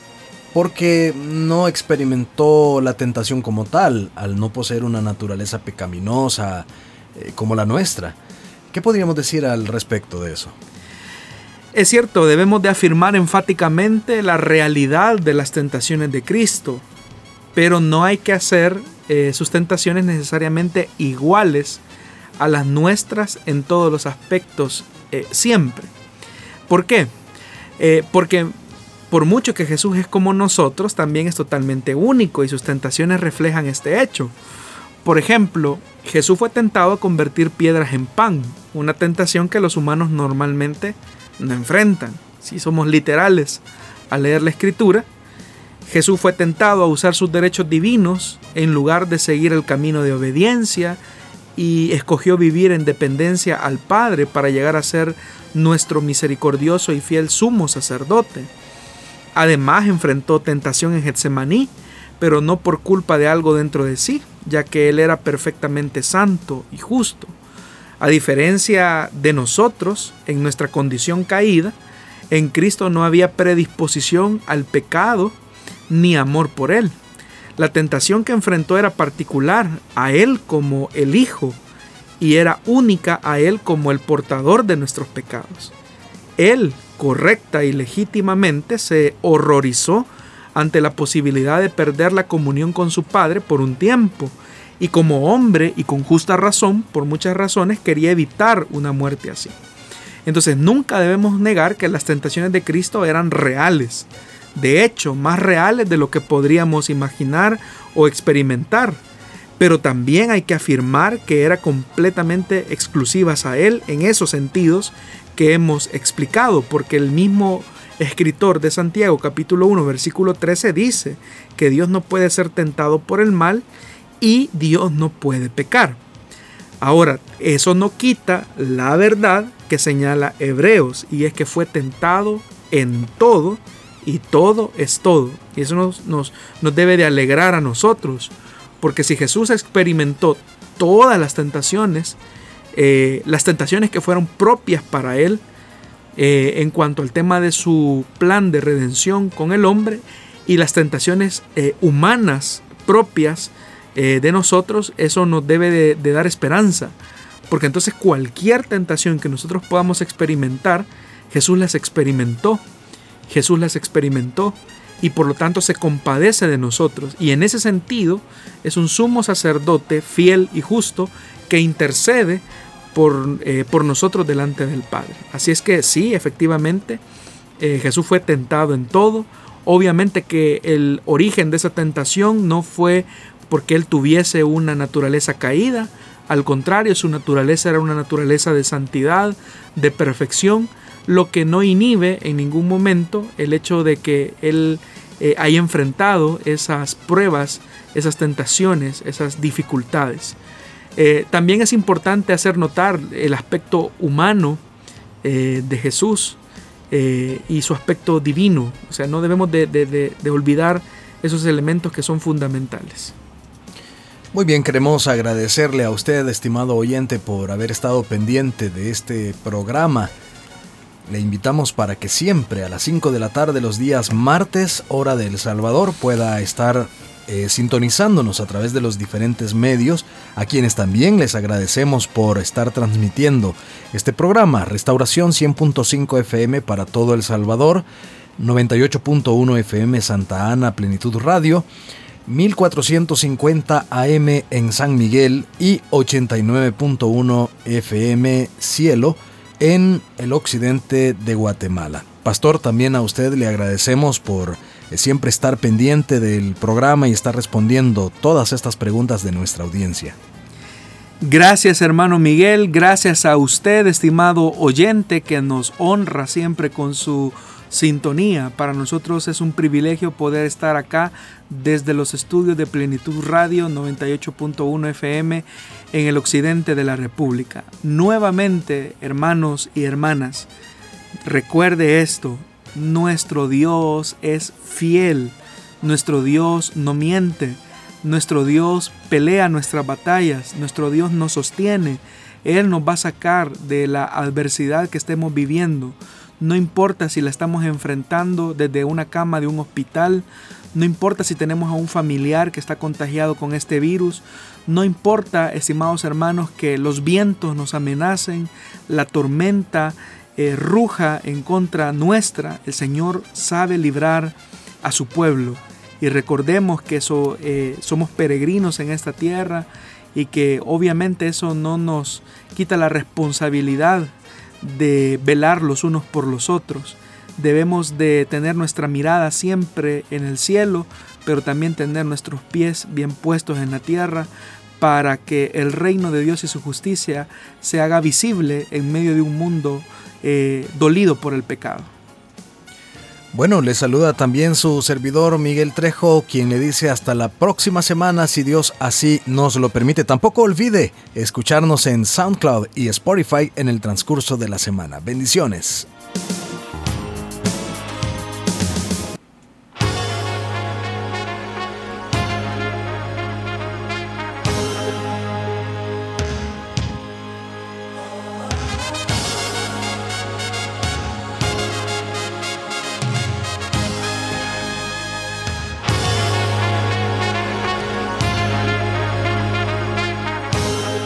porque no experimentó la tentación como tal, al no poseer una naturaleza pecaminosa eh, como la nuestra. ¿Qué podríamos decir al respecto de eso? Es cierto, debemos de afirmar enfáticamente la realidad de las tentaciones de Cristo, pero no hay que hacer eh, sus tentaciones necesariamente iguales a las nuestras en todos los aspectos eh, siempre. ¿Por qué? porque por mucho que Jesús es como nosotros, también es totalmente único y sus tentaciones reflejan este hecho. Por ejemplo, Jesús fue tentado a convertir piedras en pan, una tentación que los humanos normalmente no enfrentan. Si somos literales al leer la escritura, Jesús fue tentado a usar sus derechos divinos en lugar de seguir el camino de obediencia y escogió vivir en dependencia al Padre para llegar a ser nuestro misericordioso y fiel sumo sacerdote. Además enfrentó tentación en Getsemaní, pero no por culpa de algo dentro de sí, ya que él era perfectamente santo y justo. A diferencia de nosotros, en nuestra condición caída, en Cristo no había predisposición al pecado ni amor por él. La tentación que enfrentó era particular a él como el Hijo y era única a él como el portador de nuestros pecados. Él correcta y legítimamente se horrorizó ante la posibilidad de perder la comunión con su padre por un tiempo, y como hombre y con justa razón, por muchas razones, quería evitar una muerte así. Entonces nunca debemos negar que las tentaciones de Cristo eran reales, de hecho, más reales de lo que podríamos imaginar o experimentar, pero también hay que afirmar que eran completamente exclusivas a Él en esos sentidos que hemos explicado, porque el mismo escritor de Santiago capítulo 1 versículo 13 dice que Dios no puede ser tentado por el mal y Dios no puede pecar. Ahora, eso no quita la verdad que señala Hebreos y es que fue tentado en todo y todo es todo. Y eso nos, nos, nos debe de alegrar a nosotros, porque si Jesús experimentó todas las tentaciones, eh, las tentaciones que fueron propias para él eh, en cuanto al tema de su plan de redención con el hombre y las tentaciones eh, humanas propias de nosotros, eso nos debe de, dar esperanza. Porque entonces cualquier tentación que nosotros podamos experimentar, Jesús las experimentó. Jesús las experimentó y por lo tanto se compadece de nosotros. Y en ese sentido es un sumo sacerdote fiel y justo que intercede por, eh, por nosotros delante del Padre. Así es que sí, efectivamente, eh, Jesús fue tentado en todo. Obviamente que el origen de esa tentación no fue porque él tuviese una naturaleza caída, al contrario, su naturaleza era una naturaleza de santidad, de perfección, lo que no inhibe en ningún momento el hecho de que él eh, haya enfrentado esas pruebas, esas tentaciones, esas dificultades. Eh, también es importante hacer notar el aspecto humano eh, de Jesús y su aspecto divino. O sea, no debemos de, olvidar esos elementos que son fundamentales. Muy bien, queremos agradecerle a usted, estimado oyente, por haber estado pendiente de este programa. Le invitamos para que siempre a las 5 de la tarde los días martes, hora de El Salvador, pueda estar eh, sintonizándonos a través de los diferentes medios, a quienes también les agradecemos por estar transmitiendo este programa, Restauración 100.5 FM para todo El Salvador, 98.1 FM Santa Ana Plenitud Radio, 1450 AM en San Miguel y 89.1 FM Cielo en el occidente de Guatemala. Pastor, también a usted le agradecemos por siempre estar pendiente del programa y estar respondiendo todas estas preguntas de nuestra audiencia. Gracias hermano Miguel, gracias a usted estimado oyente que nos honra siempre con su sintonía. Para nosotros es un privilegio poder estar acá desde los estudios de Plenitud Radio 98.1 FM en el occidente de la República. Nuevamente, hermanos y hermanas, recuerde esto, nuestro Dios es fiel, nuestro Dios no miente, nuestro Dios pelea nuestras batallas, nuestro Dios nos sostiene, Él nos va a sacar de la adversidad que estemos viviendo. No importa si la estamos enfrentando desde una cama de un hospital, no importa si tenemos a un familiar que está contagiado con este virus, no importa, estimados hermanos, que los vientos nos amenacen, la tormenta, eh, ruja en contra nuestra, el Señor sabe librar a su pueblo. Y recordemos que eso, eh, somos peregrinos en esta tierra y que obviamente eso no nos quita la responsabilidad de velar los unos por los otros, debemos de tener nuestra mirada siempre en el cielo, pero también tener nuestros pies bien puestos en la tierra para que el reino de Dios y su justicia se haga visible en medio de un mundo eh, dolido por el pecado. Bueno, le saluda también su servidor Miguel Trejo, quien le dice hasta la próxima semana si Dios así nos lo permite. Tampoco olvide escucharnos en SoundCloud y Spotify en el transcurso de la semana. Bendiciones.